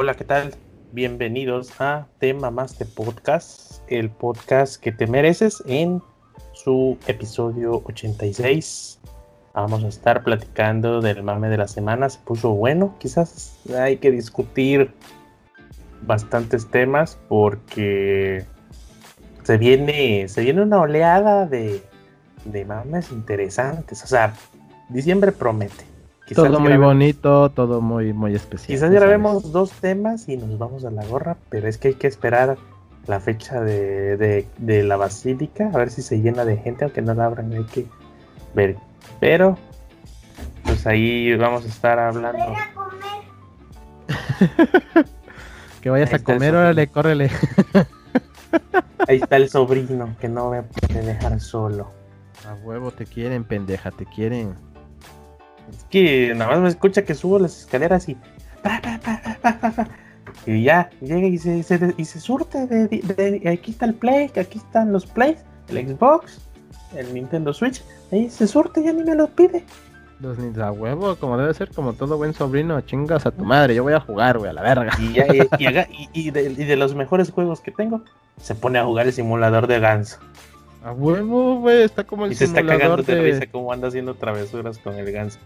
Hola, ¿qué tal? Bienvenidos a Tema Más de Podcast, el podcast que te mereces en su episodio 86. Vamos a estar platicando del mame de la semana. Se puso bueno, quizás hay que discutir bastantes temas porque se viene, se viene una oleada de, de mames interesantes. O sea, diciembre promete. Todo muy bonito, todo muy, muy especial. Quizás grabemos dos temas y nos vamos a la gorra, pero es que hay que esperar la fecha de, de, la basílica, a ver si se llena de gente, aunque no la abran, hay que ver. Pero, pues ahí vamos a estar hablando. A comer. que vayas a comer, órale, córrele. Ahí está el sobrino que no me puede dejar solo. A huevo te quieren, pendeja, te quieren. Es que nada más me escucha que subo las escaleras y. Y ya llega y se, y se surte de, Aquí está el Play, aquí están los Plays, el Xbox, el Nintendo Switch. Ahí se surte, ya ni me lo pide. Los a huevo, como debe ser, como todo buen sobrino, chingas a tu madre, yo voy a jugar, güey, a la verga. Y, y, de, los mejores juegos que tengo, se pone a jugar el simulador de ganso. A huevo, güey, está como el simulador. Y se está cagando de, risa como anda haciendo travesuras con el ganso.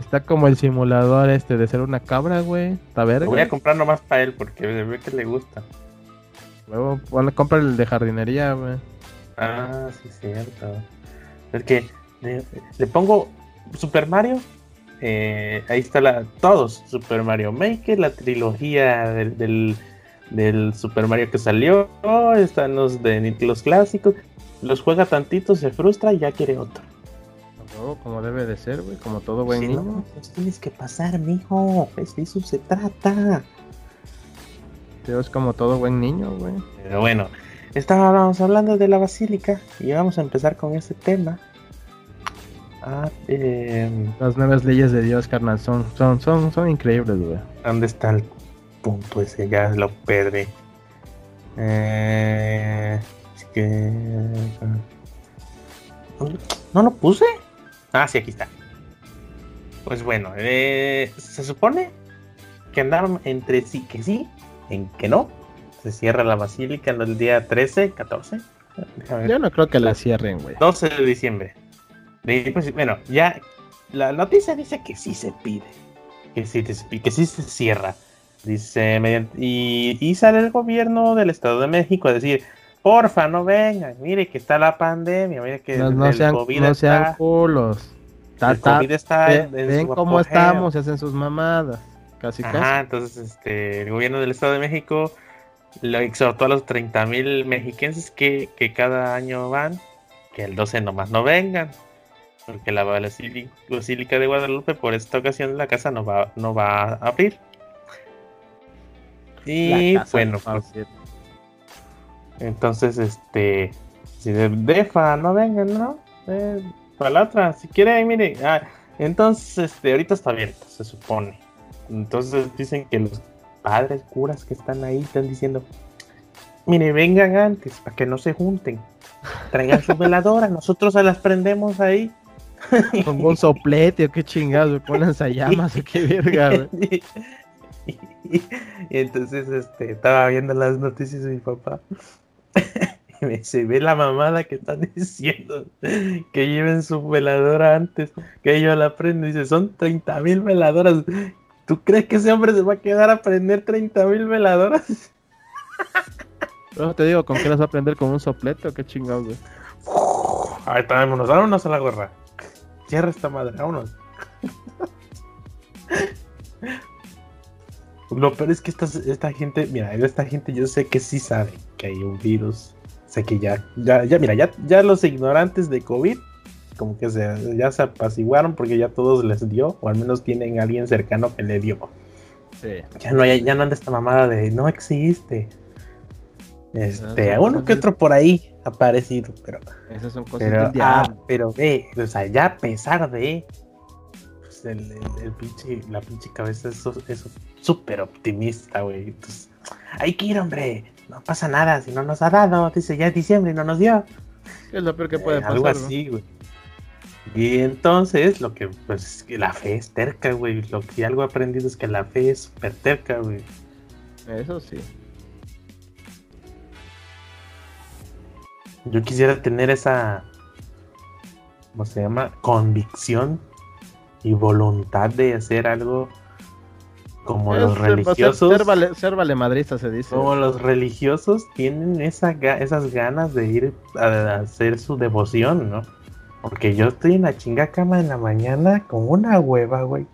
Está como el simulador este de ser una cabra, güey. Está verga. voy a comprar nomás para él porque ve que le gusta. Luego, bueno, compra el de jardinería, güey. Ah, sí, cierto. Es que le pongo Super Mario, eh, ahí está la, todos, Super Mario Maker, la trilogía del, del, Super Mario que salió, están los de los clásicos, los juega tantito, se frustra y ya quiere otro. como debe de ser, güey, como todo buen niño. No, pues tienes que pasar, mijo, de eso se trata. Es como todo buen niño, güey. Pero bueno, estábamos hablando de la basílica y vamos a empezar con ese tema. Ah, em, Las nuevas leyes de Dios, carnal, son, son, son, son increíbles, güey. ¿Dónde está el punto ese? Ya lo perdí. Eh, es que... ¿No lo puse? Ah, sí, aquí está. Pues bueno, eh, se supone que andaron entre sí que sí, en que no. Se cierra la basílica en el día 13, 14. Yo no creo que la cierren, güey. 12 de diciembre. Pues, bueno, ya la noticia dice que sí se pide, que sí, que sí se cierra. Dice, y, sale el gobierno del Estado de México a decir, porfa, no vengan, mire que está la pandemia, mire que no, el sean, COVID no sean culos. el COVID está ven, cómo estamos, se hacen sus mamadas. Casi, Ajá, entonces este, el gobierno del Estado de México lo exhortó a los 30 mil mexiquenses que, que cada año van, que el 12 nomás no vengan porque la Basílica de Guadalupe por esta ocasión la casa no va, no va a abrir. Y bueno, pues, entonces este, si de Defa no vengan, ¿no? Eh, para la otra, si quieren, mire, ah, entonces este, ahorita está abierto, se supone. Entonces dicen que los padres curas que están ahí están diciendo, mire, vengan antes para que no se junten. Traigan su veladora, nosotros se las prendemos ahí con un soplete o qué chingados, ponen llamas o qué verga, Y, entonces este, estaba viendo las noticias de mi papá. y me dice, ve la mamada que están diciendo. Que lleven su veladora antes. Que yo la prendo. Dice, son 30 mil veladoras. ¿Tú crees que ese hombre se va a quedar a prender 30 mil veladoras? No, te digo, ¿con qué las va a prender? ¿Con un soplete o qué chingados, güey? Ahí está, vámonos, vámonos a la gorra. Cierra esta madre, vámonos. Lo peor es que esta, esta gente, mira, esta gente yo sé que sí sabe que hay un virus. Sé que ya, ya, ya, mira, ya, ya los ignorantes de COVID, como que se, ya se apaciguaron porque ya todos les dio, o al menos tienen a alguien cercano que le dio. Ya no hay, ya no anda esta mamada de no existe. Este, uno que otro por ahí aparecido, pero. Esas son cosas pero, ah, pero ve, o sea, ya a pesar de. El, el, pinche, la pinche cabeza es súper optimista, güey. Entonces, hay que ir, hombre. No pasa nada, si no nos ha dado. Dice ya es diciembre y no nos dio. Es lo peor que puede eh, pasar. Algo así, güey. Y entonces, lo que, pues, que la fe es terca, güey. Lo que algo he aprendido es que la fe es súper terca, güey. Eso sí. Yo quisiera tener esa, ¿cómo se llama? Convicción y voluntad de hacer algo como Es- los religiosos. Ser, vale, ser valemadrista se dice. Como los religiosos tienen esa, esas ganas de ir a hacer su devoción, ¿no? Porque yo estoy en la chinga cama en la mañana con una hueva, güey.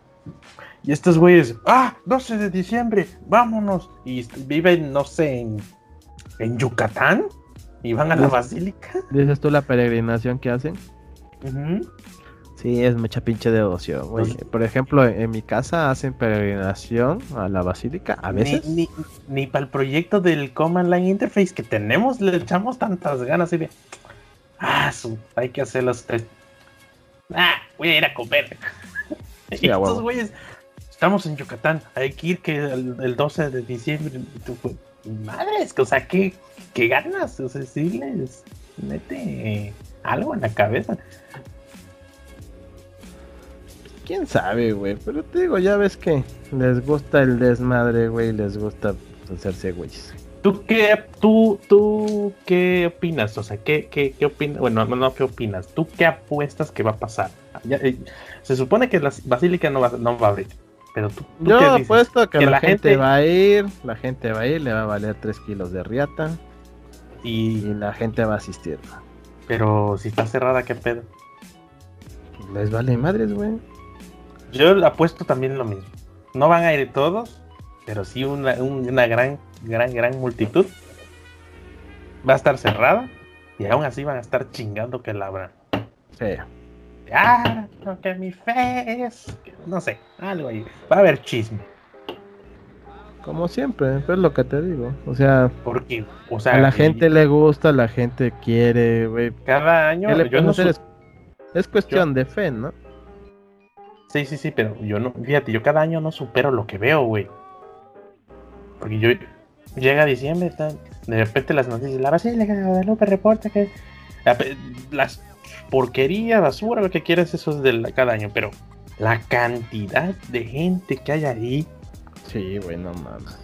Y estos güeyes, ah, 12 de diciembre, vámonos. Y viven, no sé, en, en Yucatán. Y van a la basílica. Dices tú la peregrinación que hacen. Sí, es mucha pinche devoción, güey. Por ejemplo, en mi casa hacen peregrinación a la basílica a Ni, veces. ni, ni para el proyecto del Command Line Interface que tenemos le echamos tantas ganas y de. Ah, su, hay que hacer los test. Ah, voy a ir a comer. Sí, y a estos güeyes, estamos en Yucatán, hay que ir que el, el 12 de diciembre. pues, Madres, que, o sea, ¿qué, qué ganas? O sea, sí les mete algo en la cabeza. Quién sabe, güey. Pero te digo, ya ves que les gusta el desmadre, güey. Les gusta hacerse güeyes. ¿Tú qué, tú, tú qué opinas? O sea, ¿qué, qué, qué opinas? Bueno, no, no, ¿qué opinas? ¿Tú qué apuestas que va a pasar? Ya, eh, se supone que la basílica no va, no va a abrir. Pero tú, ¿tú Yo qué dices? apuesto que, Que la, la gente, gente- va a ir, la gente va a ir, le va a valer 3 kilos de riata y Y, la gente va a asistir. pero si está cerrada, ¿qué pedo? Les vale madres, güey. Yo apuesto también lo mismo. No van a ir todos, pero sí una, un- una gran, gran, gran multitud. Va a estar cerrada y aún así van a estar chingando que la abran. Sí. Ah, no, que mi fe es. No sé, algo ahí. Va a haber chisme. Como siempre, es lo que te digo. O sea, Porque, o sea, a la gente le gusta, la gente quiere, güey. cada año. Es cuestión de fe, ¿no? Sí, sí, sí, pero yo no. Fíjate, yo cada año no supero lo que veo, güey. Porque yo. Llega diciembre, de repente las noticias. La Basílica de Guadalupe reporta que. la Las porquería, basura, lo que quieras, eso es de la- cada año. Pero la cantidad de gente que hay ahí. Sí, güey, no mames.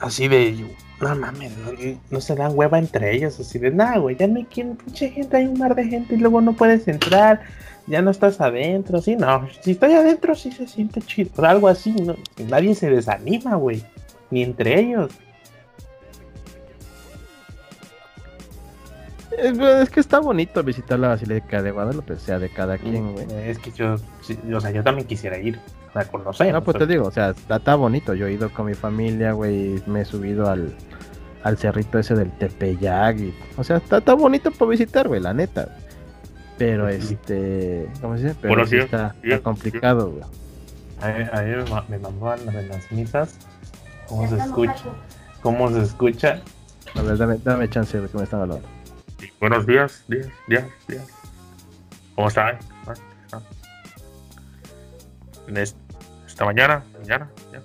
así de, no mames, no, no se dan hueva entre ellos, así de, nada, güey, ya no hay quien, pinche gente, hay un mar de gente y luego no puedes entrar, ya no estás adentro, sí, no, si estoy adentro sí se siente chido, o algo así, no, nadie se desanima, güey, ni entre ellos. Es, es que está bonito visitar la Basílica de Guadalupe, o sea, de cada quien, güey. Es que yo, sí, o sea, yo también quisiera ir a conocer. No, pues o sea, te digo, o sea, está, está bonito. Yo he ido con mi familia, güey, me he subido al, al cerrito ese del Tepeyac. Y, o sea, está, está bonito para visitar, güey, la neta. Pero este, ¿cómo se dice? Pero Bueno, sí sí, está, sí, está complicado, güey. A mí, me, ma- me mamó la de las misas, cómo se escucha, cómo se escucha. A ver, dame, dame chance de que me están hablando. Sí, buenos días, días, días, días. ¿Cómo están? Ah, ah. Esta mañana, mañana, ya.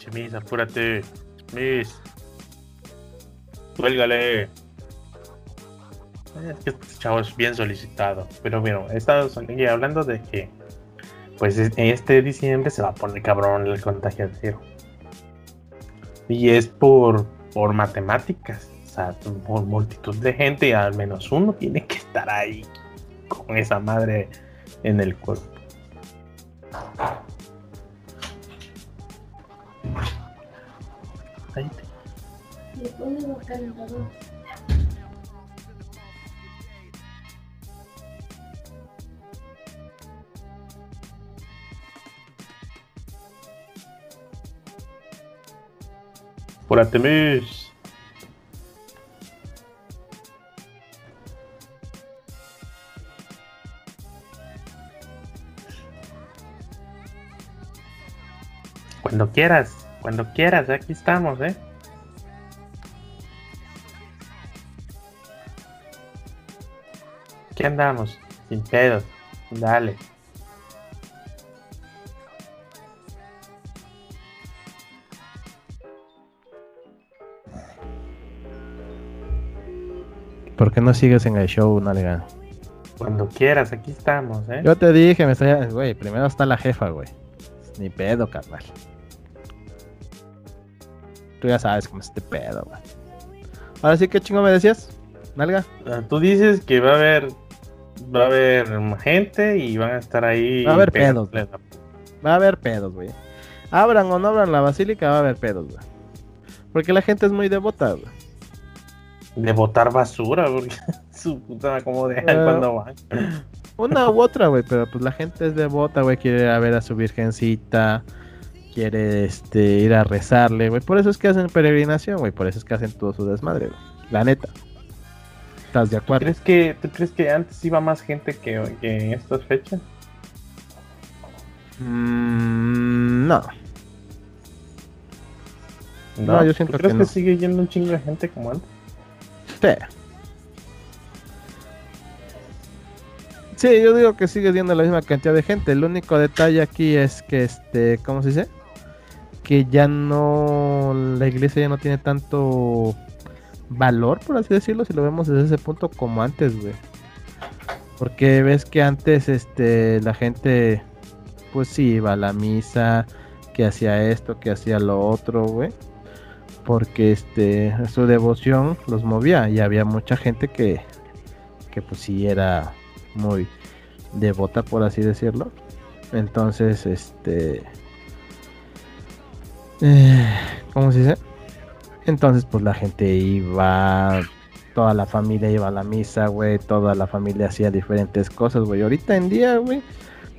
Pinche Miss, apúrate. Miss. Cuélgale. Es que este chavo es bien solicitado. Pero bueno, aquí hablando de que pues es- este diciembre se va a poner cabrón el contagio de cero. Y es por, por matemáticas. O sea, por multitud de gente, al menos uno tiene que estar ahí con esa madre en el cuerpo. Cuando quieras, cuando quieras, aquí estamos, ¿eh? ¿Qué andamos? Sin pedos. Dale. ¿Por qué no sigues en el show, Nalga? Cuando quieras, aquí estamos, ¿eh? Yo te dije, me estoy... Güey, primero está la jefa, güey. Ni pedo, carnal. Tú ya sabes cómo es este pedo, güey. Ahora sí, ¿qué chingo me decías? Nalga. Ah, Tú dices que va a haber va a haber gente y van a estar ahí. Va a haber pegándole pedos. Va a haber pedos, güey. Abran o no abran la basílica, va a haber pedos, güey. Porque la gente es muy devota, güey. De botar basura, porque su puta como dejan Ah. cuando van. Una u otra, güey, pero pues la gente es devota, güey, quiere ir a ver a su virgencita, quiere este ir a rezarle, güey. Por eso es que hacen peregrinación, güey, por eso es que hacen todo su desmadre, güey. La neta. ¿Estás de acuerdo? ¿Crees que, ¿Tú crees que antes iba más gente que, que en estas fechas? Mm, no. No, yo siento ¿Tú crees que que, no. sigue yendo un chingo de gente como antes? Sí. Yo digo que sigue siendo la misma cantidad de gente. El único detalle aquí es que, este, ¿cómo se dice? Que ya no, la iglesia ya no tiene tanto valor, por así decirlo, si lo vemos desde ese punto como antes, güey. Porque ves que antes, este, la gente, pues sí, iba a la misa, que hacía esto, que hacía lo otro, güey porque este su devoción los movía y había mucha gente que que pues sí era muy devota por así decirlo. Entonces este eh, cómo se dice entonces pues la gente iba toda la familia iba a la misa güey toda la familia hacía diferentes cosas güey. Ahorita en día güey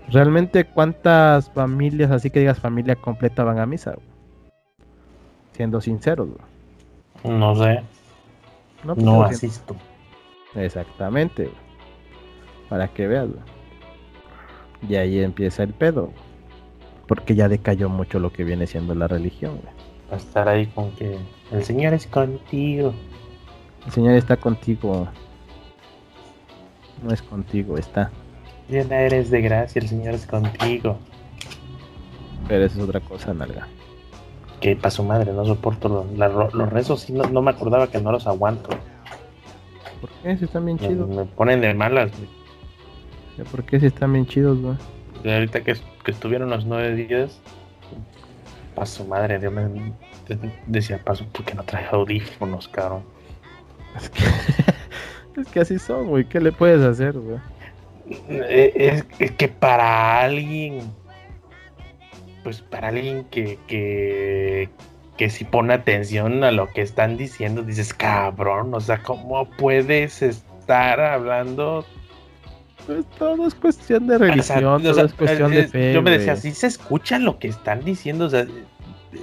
realmente cuántas familias así que digas familia completa van a misa güey? Siendo sinceros. No sé, no, pues, no asisto. Exactamente. Para que veas, güey. Y ahí empieza el pedo. Porque ya decayó mucho lo que viene siendo la religión, a estar ahí con que el Señor es contigo. El Señor está contigo. No es contigo, está. Llena eres de gracia, el Señor es contigo. Pero eso es otra cosa, nalga. Que para su madre, no soporto los, la- los rezos, sí, no, no me acordaba que no los aguanto. ¿Por qué? Si están bien Me, chidos. me ponen de malas. ¿Por qué si están bien chidos, güey? Y ahorita que, que estuvieron los nueve días, para su madre, Dios me decía, paso, ¿por qué no traje audífonos, cabrón? Es que, es que así son, güey. ¿Qué le puedes hacer, güey? Eh, Es, es que para alguien, pues para alguien que, que, que si pone atención a lo que están diciendo, dices, cabrón, o sea, ¿cómo puedes estar hablando? Pues todo es cuestión de O sea, religión, o todo sea, es cuestión de fe. Yo me decía, sí se escucha lo que están diciendo, o sea,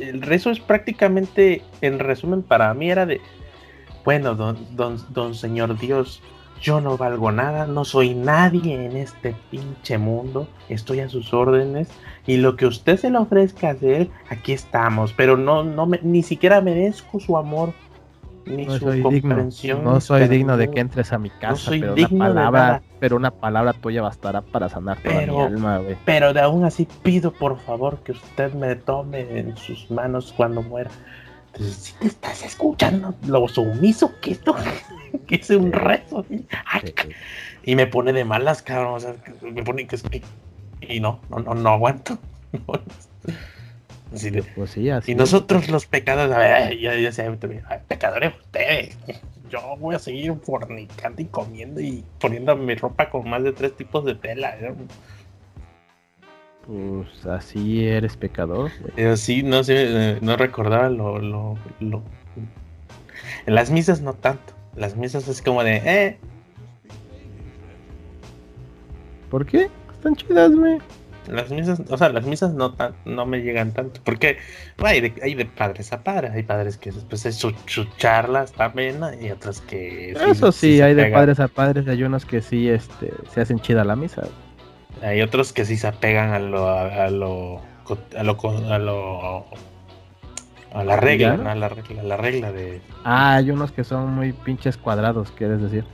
el rezo es prácticamente, en resumen, para mí era de, bueno, don, don, don Señor Dios, yo no valgo nada, no soy nadie en este pinche mundo, estoy a sus órdenes y lo que usted se le ofrezca hacer, aquí estamos, pero no, no me, ni siquiera merezco su amor, ni No su soy digno. comprensión. No ni soy digno de que entres a mi casa, soy pero digno una palabra, pero una palabra tuya bastará para sanar toda Pero- mi alma, güey. Pero de aún así pido por favor que usted me tome en sus manos cuando muera. Entonces, si te estás escuchando lo sumiso que esto, que es un rezo. Ay, y me pone de malas, cabrón. O sea, me pone que es que. Y no, no, no, no aguanto. Así de- Pues sí, así. y es. nosotros los pecadores, a ver, ya, ya sé, pecadores ustedes. Yo voy a seguir fornicando y comiendo y poniendo mi ropa con más de tres tipos de tela. Pues así eres pecador, güey. Sí, no sé, eh, no recordaba lo, lo, lo- En las misas no tanto. Las misas es como de, eh, ¿Por qué? Están chidas, güey. las misas, o sea, las misas no tan, no me llegan tanto. Porque bueno, hay, de, hay de padres a padres. Hay padres que después es su, su charla está amena y otras que... Eso sí, hay de pegan. padres a padres, hay unos que sí, este, se hacen chida la misa. güey. Hay otros que sí se apegan a lo, a lo, a lo, a lo, a la regla. ¿no? A la regla, a la regla de, Ah, hay unos que son muy pinches cuadrados, quieres decir.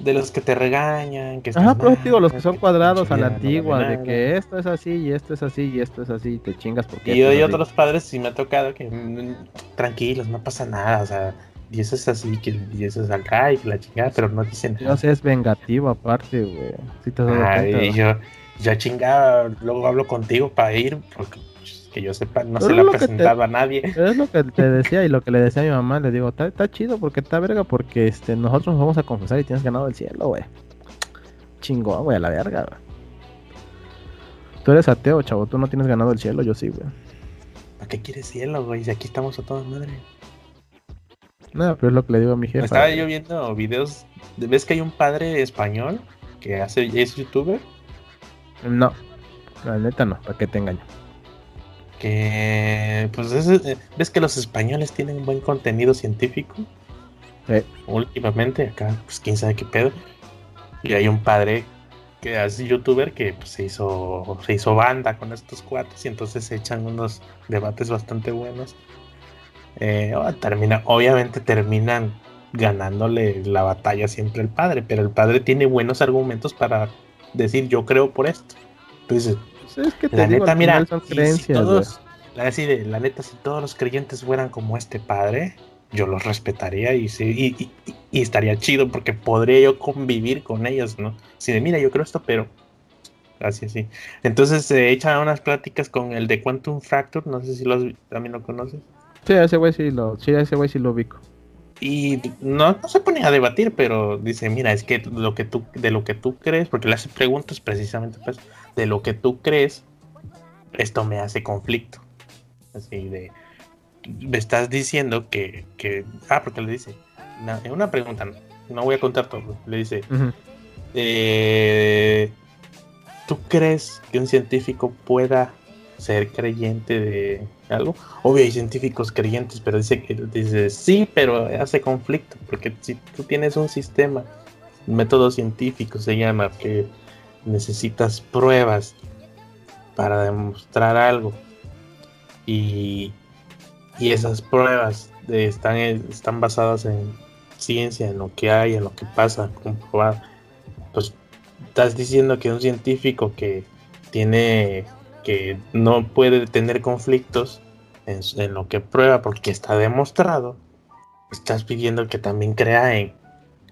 de los que te regañan, que Ajá, estás pero digo, los que son cuadrados a la no antigua, de que esto es así, y esto es así, y esto es así, y te chingas porque. Y hay otros padres sí me ha tocado que mm, tranquilos, no pasa nada, o sea, y eso es así, que y eso es acá y que la chingada, pero no dicen nada. Dios es vengativo aparte, güey. Si te has dado Ay, cuenta, y yo, yo chingada, luego hablo contigo para ir, porque pues, que yo sepa, no Pero se ha que te- presentado a nadie. Es lo que te decía y lo que le decía a mi mamá, le digo, está, está chido porque está verga porque este, nosotros nos vamos a confesar y tienes ganado el cielo, güey. Chingón, güey, a la verga, güey. Tú eres ateo, chavo, tú no tienes ganado el cielo, yo sí, güey. ¿Para qué quieres cielo, güey? Si aquí estamos a toda madre. Nada, pero es lo que le digo a mi jefa. Estaba yo viendo videos. ¿Ves que hay un padre español que hace, es youtuber? No, la neta no, para que te engaño. Que pues es- eh, ves que los españoles tienen un buen contenido científico. Sí. Últimamente, acá, pues quién sabe qué pedo. Y hay un padre que es youtuber que pues, se hizo se hizo banda con estos cuates y entonces se echan unos debates bastante buenos. Eh, oh, termina, obviamente terminan ganándole la batalla siempre al padre, pero el padre tiene buenos argumentos para decir yo creo por esto. Entonces, Pues es que te la digo, neta, mira, si todos, la, neta, si todos los creyentes fueran como este padre, yo los respetaría y, sí, y, y- y- y estaría chido porque podría yo convivir con ellos, ¿no? Si de, mira, yo creo esto, pero así, así. Entonces se echan unas pláticas con el de Quantum Fracture, no sé si los, también lo conoces. Sí, ese güey sí lo, sí, ese güey sí lo ubico. Y no, no se pone a debatir, pero dice, mira, es que lo que tú, de lo que tú crees, porque le hace preguntas precisamente pues, de lo que tú crees, esto me hace conflicto. Así de, me estás diciendo que, que ah, porque le dice, en una pregunta, no, no voy a contar todo, le dice, eh, ¿tú crees que un científico pueda ser creyente de algo? Obvio hay científicos creyentes, pero dice que dice sí, pero hace conflicto, porque si tú tienes un sistema, método científico se llama, que necesitas pruebas para demostrar algo y, y esas pruebas están, están basadas en ciencia, en lo que hay, en lo que pasa, comprobado pues estás diciendo que un científico que tiene que no puede tener conflictos en, lo que prueba porque está demostrado, estás pidiendo que también crea en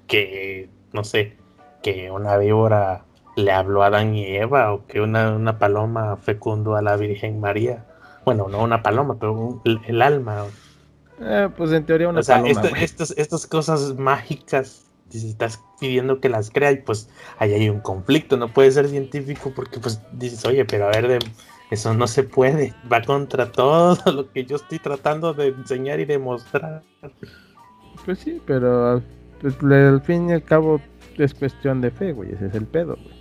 que, no sé, que una víbora le habló a Adán y Eva o que una, una paloma fecundó a la Virgen María. Bueno, no una paloma, pero un- el, el alma. Eh, pues en teoría una o sea, paloma, esta- güey. estas, estas cosas mágicas, si estás pidiendo que las crea y pues ahí hay un conflicto, no puedes ser científico porque pues dices, oye, pero a ver, de- eso no se puede, va contra todo lo que yo estoy tratando de enseñar y demostrar. Pues sí, pero pues, al fin y al cabo es cuestión de fe, güey. Ese es el pedo, güey.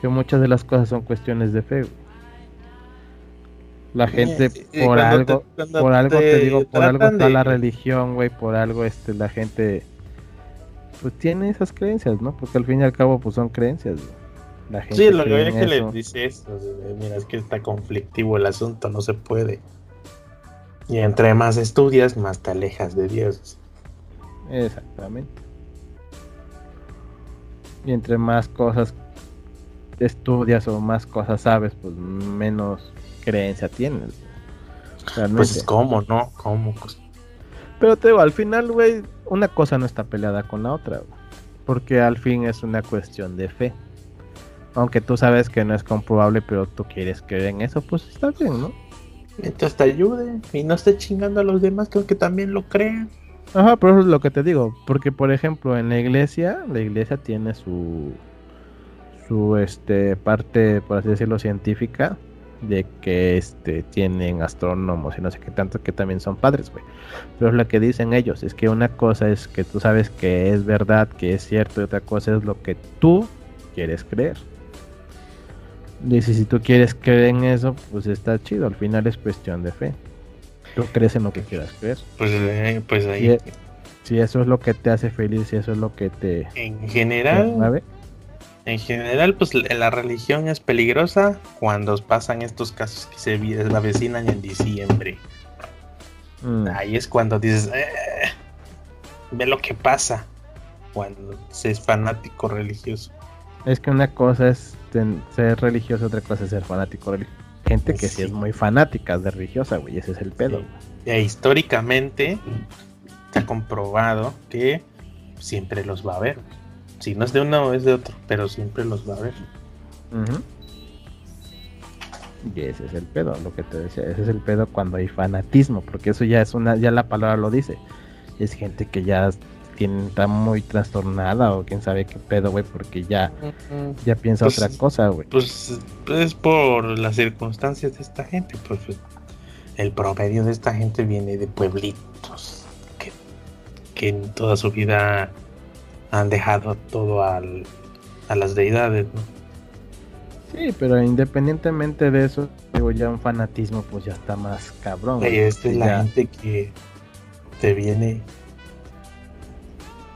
Que muchas de las cosas son cuestiones de fe, güey. La gente por algo, te- por algo te, digo, por algo está de- la religión, güey, por algo este la gente pues tiene esas creencias, ¿no? Porque al fin y al cabo pues son creencias, güey. La gente Sí, lo que, es que le eso. dice esto, de, mira, es que está conflictivo el asunto, no se puede. Y entre más estudias, más te alejas de Dios. Exactamente. Y entre más cosas estudias o más cosas sabes, pues menos creencia tienes. Realmente. Pues cómo, ¿no? ¿Cómo? Pues, Pero te digo, al final, güey, una cosa no está peleada con la otra. Porque al fin es una cuestión de fe. Aunque tú sabes que no es comprobable, pero tú quieres creer en eso, pues está bien, ¿no? mientras te ayude y no esté chingando a los demás, creo que también lo crean. Ajá, pero eso es lo que te digo. Porque, por ejemplo, en la iglesia, la iglesia tiene su, su este, parte, por así decirlo, científica, de que este, tienen astrónomos y no sé qué tanto, que también son padres, güey. Pero es lo que dicen ellos, es que una cosa es que tú sabes que es verdad, que es cierto, y otra cosa es lo que tú quieres creer. Dice, si tú quieres creer en eso, pues está chido, al final es cuestión de fe. Tú crees en lo que quieras creer. Pues, eh, pues ahí. Y- Si eso es lo que te hace feliz, si eso es lo que te, En general, en general, pues la la religión es peligrosa cuando pasan estos casos que se vi- avecinan en diciembre. mm, Ahí es cuando dices, "Eh, ve lo que pasa cuando se es fanático religioso. es que una cosa es ser religioso, otra cosa es ser fanático religioso. Gente que sí. Sí. es muy fanática de religiosa, güey, ese es el pedo. Sí. E históricamente, se ha comprobado que siempre los va a ver. Si no es de uno es de otro, pero siempre los va a ver. Ujú. Y ese es el pedo, lo que te decía, ese es el pedo cuando hay fanatismo, porque eso ya es una, ya la palabra lo dice. Es gente que ya tiene, está muy trastornada o quién sabe qué pedo, güey, porque ya, ya piensa Pues, otra cosa, güey. Pues es por las circunstancias de esta gente. Pues pues, el promedio de esta gente viene de pueblitos que, que en toda su vida han dejado todo al, a las deidades. ¿no? Sí, pero independientemente de eso, digo, ya un fanatismo pues ya está más cabrón. Oye, esta es la gente que te viene.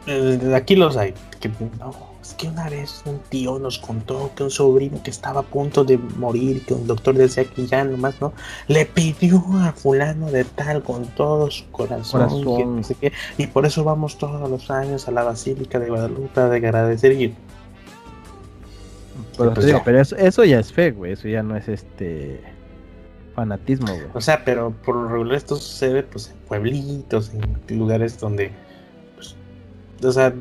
Eh, aquí los hay. Que, no, es que una vez un tío nos contó que un sobrino que estaba a punto de morir, que un doctor decía que ya nomás no, le pidió a fulano de tal con todo su corazón, Corazón. que no sé qué, y por eso vamos todos los años a la Basílica de Guadalupe a agradecer y Pero, pues digo, ya. pero eso, eso ya es fe, güey, eso ya no es este fanatismo, güey. O sea, pero por lo regular esto sucede pues en pueblitos, en lugares donde, pues, o sea,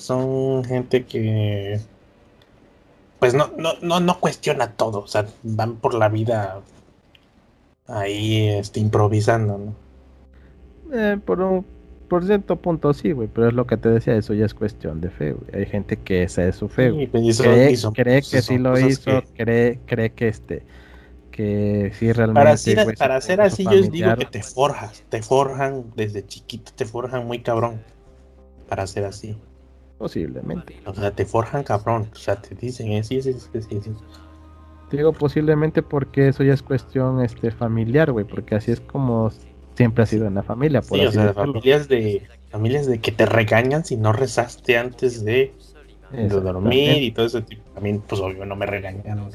son gente que, pues no, no, no, no cuestiona todo, o sea, van por la vida ahí, este, improvisando, ¿no? Eh, por un por cierto punto sí, güey, pero es lo que te decía, eso ya es cuestión de fe, güey. Hay gente que esa es su fe, güey. Pues, y son- cree, cree pues, que sí lo hizo, que- cree, cree que este, que sí realmente. para güey, para ser así, yo les digo familiar, que te forjas, te forjan desde chiquito, te forjan muy cabrón para ser así. Posiblemente. O sea, te forjan cabrón. O sea, te dicen, sí, sí, sí. Te digo posiblemente porque eso ya es cuestión este familiar, güey, porque así es como siempre ha sido en la familia, por Sí, o sea, decirlo. familias de familias de que te regañan si no rezaste antes de, de dormir y todo ese tipo. También, pues obvio, no me regañan.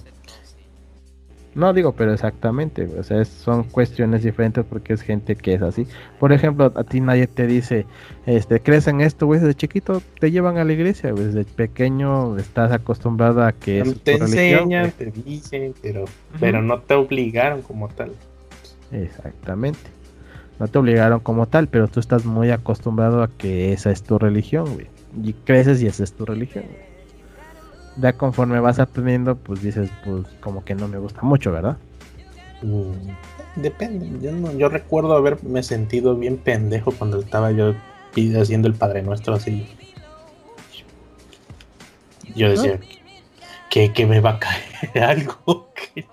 No digo, pero exactamente, o sea, es- son cuestiones diferentes porque es gente que es así. Por ejemplo, a ti nadie te dice, este, crees en esto, güey, desde chiquito te llevan a la iglesia, güey, desde pequeño estás acostumbrado a que es te tu religión, enseñan, te dicen, pero, pero no te obligaron como tal. Exactamente. No te obligaron como tal, pero tú estás muy acostumbrado a que esa es tu religión, güey. Y creces y esa es tu religión, güey. Ya conforme vas aprendiendo, pues dices, pues como que no me gusta mucho, ¿verdad? Mm, Depende. Yo, no- yo recuerdo haberme sentido bien pendejo cuando estaba yo haciendo el Padre Nuestro así. Yo decía que, que me va a caer algo. Que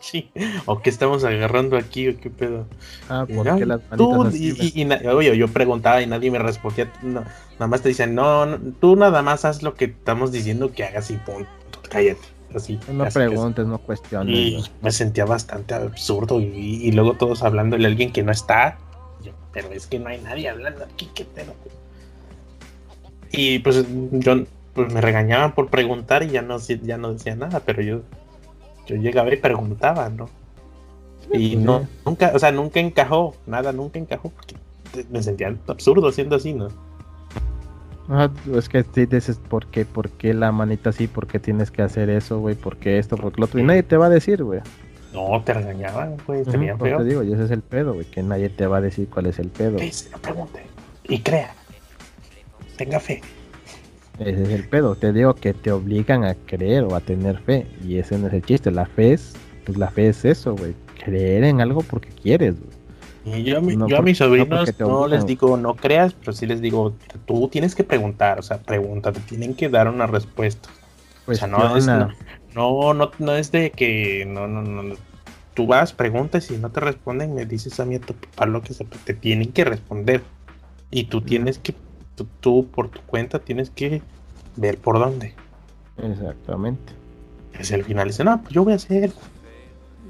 o que estamos agarrando aquí o qué pedo. Ah, porque "Ay, las tú", así, y- y- oye, yo preguntaba y nadie me respondía. no, nada más te dicen, no, no, tú nada más haz lo que estamos diciendo que hagas y punto. Cállate. Así. No así preguntes, no cuestiones. y me sentía bastante absurdo y, y luego todos hablándole a alguien que no está. Yo, pero es que no hay nadie hablando aquí, qué pedo. Y pues yo pues me regañaban por preguntar y ya no ya no decía nada, pero yo yo llegaba y preguntaba, ¿no? Y pues no nunca, o sea, nunca encajó, nada nunca encajó porque me sentía absurdo siendo así, ¿no? Ajá, es que sí dices, ¿por qué? ¿Por qué la manita así? ¿Por qué tienes que hacer eso, güey? ¿Por qué esto? ¿Por qué lo otro? Y nadie te va a decir, güey. No, te regañaban, pues, Ujú, tenía pues te digo, y ese es el pedo, güey, que nadie te va a decir cuál es el pedo. Que se lo pregunte y crea. Tenga fe. Ese es el pedo. Te digo que te obligan a creer o a tener fe. Y ese no es el chiste. La fe es, pues la fe es eso, güey. Creer en algo porque quieres, güey. Y yo, No yo a mis no sobrinos no, les digo no creas, pero sí les digo, tú tienes que preguntar, o sea, pregunta, te tienen que dar una respuesta. Pues o sea, no es, Cuestiona. no, no, no es de que no, no, no, no. Tú vas, preguntas y no te responden, me dices a mí a tu papá lo que se, te tienen que responder. Y tú tienes que, tú, tú por tu cuenta tienes que ver por dónde. Exactamente. Es el final dice, no, pues yo voy a ser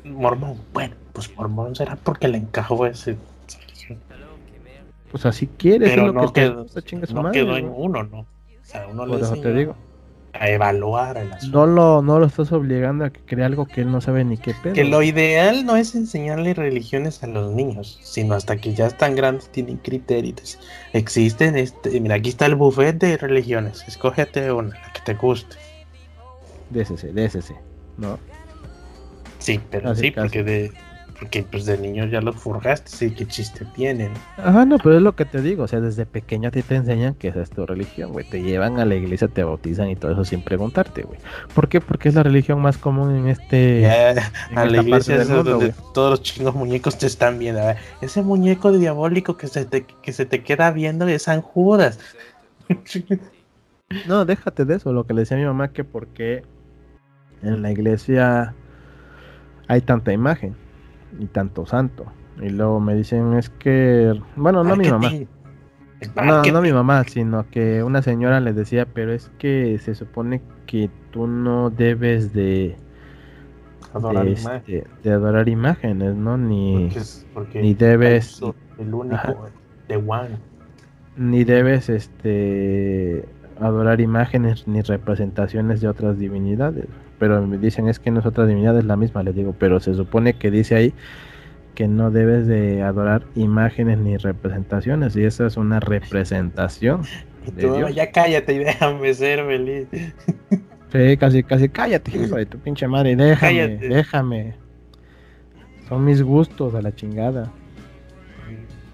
mormón. Bueno, pues mormón será porque le encajó ese. Pues así quieres. Pero lo no que quedó, no madre, quedó en uno, ¿no? O sea, uno Por le eso te digo. a evaluar el asunto. No lo, no lo estás obligando a que crea algo que él no sabe ni qué pedo. Que lo ideal no es enseñarle religiones a los niños, sino hasta que ya están grandes tienen criterios. Existen, este, mira, aquí está el buffet de religiones. Escógete una, la que te guste. Désese, désese. ¿No? Sí, pero sí, porque de, porque pues de niño ya los forjaste, sí, qué chiste tienen. Ajá, no, pero es lo que te digo, o sea, desde pequeño a ti te enseñan que esa es tu religión, güey. Te llevan a la iglesia, te bautizan y todo eso sin preguntarte, güey. ¿Por qué? Porque es la religión más común en este... Ya, en a la iglesia es mundo, donde todos los chingos muñecos te están viendo. a ver, Ese muñeco diabólico que se te, que se te queda viendo es San Judas. No, déjate de eso, lo que le decía a mi mamá que por qué en la iglesia hay tanta imagen y tanto santo. Y luego me dicen es que, bueno, no mi mamá. No, no mi mamá, sino que una señora le decía, pero es que se supone que tú no debes de, Adorar de, este, de adorar imágenes, ¿no? Ni, porque es- porque ni debes, el único, Ajá. de One. ni debes este adorar imágenes ni representaciones de otras divinidades. Pero me dicen es que no es otra divinidad, es la misma, les digo, pero se supone que dice ahí que no debes de adorar imágenes ni representaciones y esa es una representación. Y de tú, Dios. ya cállate y déjame ser feliz. Sí, casi, casi, cállate, hijo de tu pinche madre, déjame, Cállate. déjame. Son mis gustos a la chingada.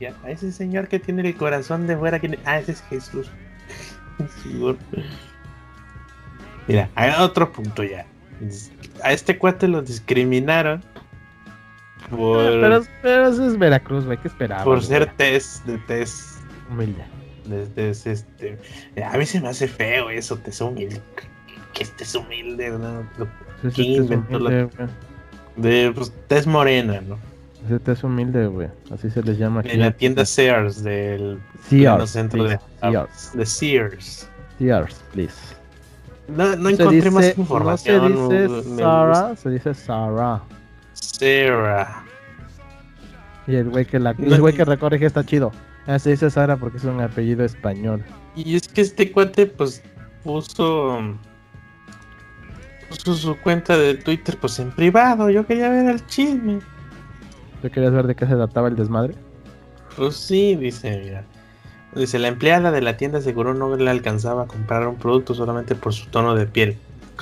Ya, a ese señor que tiene el corazón de fuera, ¿quién es? ah, ese es Jesús. Mira, hay otro punto ya. A este cuate lo discriminaron por, Pero, pero eso es Veracruz, güey, ¿qué esperaba? por ser test de test. humilde. de- de- de- este, a mí se me hace feo eso, te es humilde. Que estés humilde, ¿no? ¿Quién test inventó la- humilde. De pues, tez morena, ¿no? Ese test es humilde, güey. Así se les llama aquí. En la tienda Sears del Sears, centro de. Sears. de Sears. Sears, please. No, encontré dice, más no información. se dice me Sara, se dice Sara. gusta. Sarah. Y el güey que la, el güey que recorrige está chido. Ah, se dice Sara porque es un apellido español. Y es que este cuate, pues, puso. Puso su cuenta de Twitter, pues en privado. Yo quería ver el chisme. ¿Tú querías ver de qué se trataba el desmadre? Pues sí, dice, mira. Dice, la empleada de la tienda aseguró no le alcanzaba a comprar un producto solamente por su tono de piel.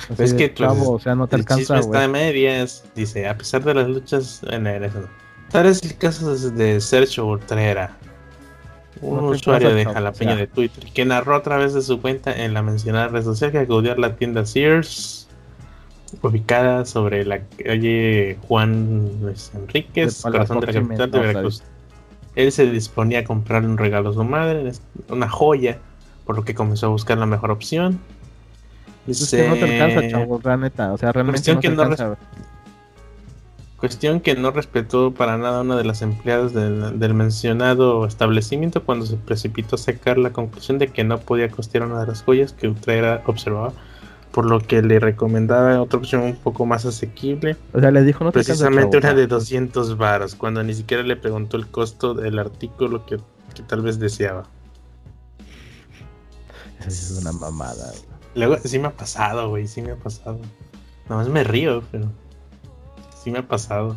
Así Es de, que, pues, o sea, no te el alcanza, está güey. medias. Dice, a pesar de las luchas en el. Tal es el caso de Sergio Ultrera, un No usuario de jalapeño o sea. de Twitter, que narró a través de su cuenta en la mencionada red social que acudió a la tienda Sears, ubicada sobre la calle Juan Luis Enríquez, De corazón de la capital de Veracruz. Él se disponía a comprarle un regalo a su madre, una joya, por lo que comenzó a buscar la mejor opción. Es que no te alcanza, Dice- chavo, la neta. O sea, realmente Cuestión no que no alcanza. Cuestión que no respetó para nada una de las empleadas del, del mencionado establecimiento cuando se precipitó a sacar la conclusión de que no podía costear una de las joyas que Utrera observaba, por lo que le recomendaba otra opción un poco más asequible, O sea, le dijo, no precisamente una de 200 varos, cuando ni siquiera le preguntó el costo del artículo que, que tal vez deseaba. Esa es una mamada, güey. Luego, sí me ha pasado, güey, sí me ha pasado. Nada más me río, pero sí me ha pasado.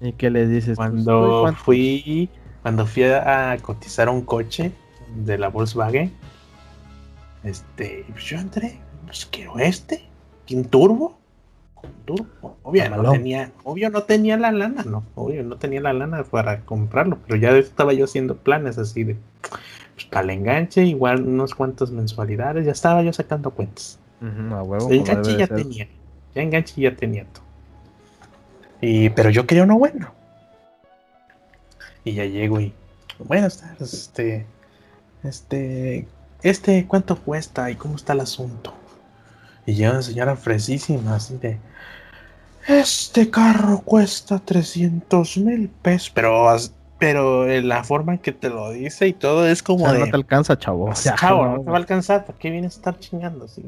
¿Y qué le dices? Pues, Cuando fui, cuando fui a, a cotizar un coche de la Volkswagen, este, pues yo entré, pues quiero este, un turbo, con turbo. Obvio no tenía, obvio no tenía la lana, no, obvio no tenía la lana para comprarlo, pero ya estaba yo haciendo planes así de, pues para el enganche, igual unos cuantos mensualidades, ya estaba yo sacando cuentas. Ujú, a huevo, El como enganche ya ser. tenía. Ya enganche ya tenía todo. Y, pero yo quería uno bueno. Y ya llego y. Buenas tardes, este. Este. Este, ¿cuánto cuesta y cómo está el asunto? Y llega una señora fresísima, así de. Este carro cuesta 300 mil pesos. Pero, pero en la forma en que te lo dice y todo es O como sea, de. no te alcanza, chavo. O sea, Chavo, no, no te va a alcanzar. ¿Para qué vienes a estar chingando? así?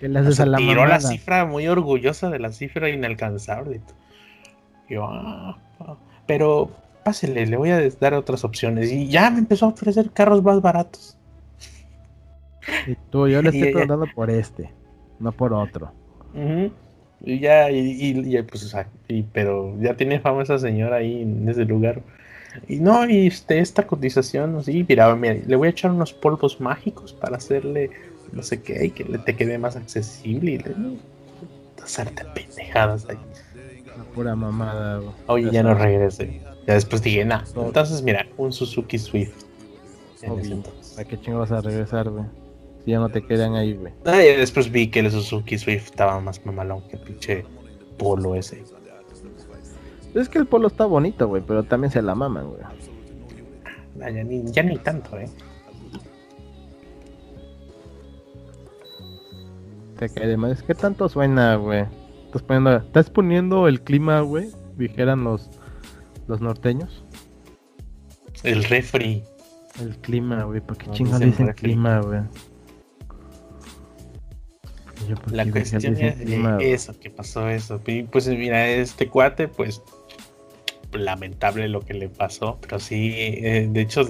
¿Qué le haces Se a la tiró la mamada? cifra muy orgullosa de la cifra inalcanzable. Y yo, ah, pero pásele, le voy a dar otras opciones. Y ya me empezó a ofrecer carros más baratos. Y tú, yo le estoy preguntando por este, no por otro. Ujú. Y ya, y, y- y, pues, o sea, y- pero ya tiene fama esa señora ahí en ese lugar. Y no, y este, esta cotización, así, mira, mira, le voy a echar unos polvos mágicos para hacerle no sé qué, y que le te quede más accesible. Y le, hacerte pendejadas ahí. La pura mamada, güey. Oye, ya no regresé. Ya después dije, nah. Entonces, mira, un Suzuki Swift. En ese entonces. ¿Para qué chingo vas a regresar, güey? Ya no te quedan ahí, güey. Ah, y después vi que el Suzuki Swift estaba más mamalón que el pinche polo ese. Es que el polo está bonito, güey, pero también se la maman, güey. Ah, ya, ni, ya ni tanto, eh. Te cae de madre. ¿Qué tanto suena, güey? Estás poniendo, estás poniendo el clima, güey. Dijeran los, los norteños. El refri. El clima, güey. ¿Por qué No, chingados dicen refri. clima, güey? Yo, ¿por La cuestión es de eso, que pasó eso. Y pues mira, este cuate, pues lamentable lo que le pasó, pero sí, eh, de hecho,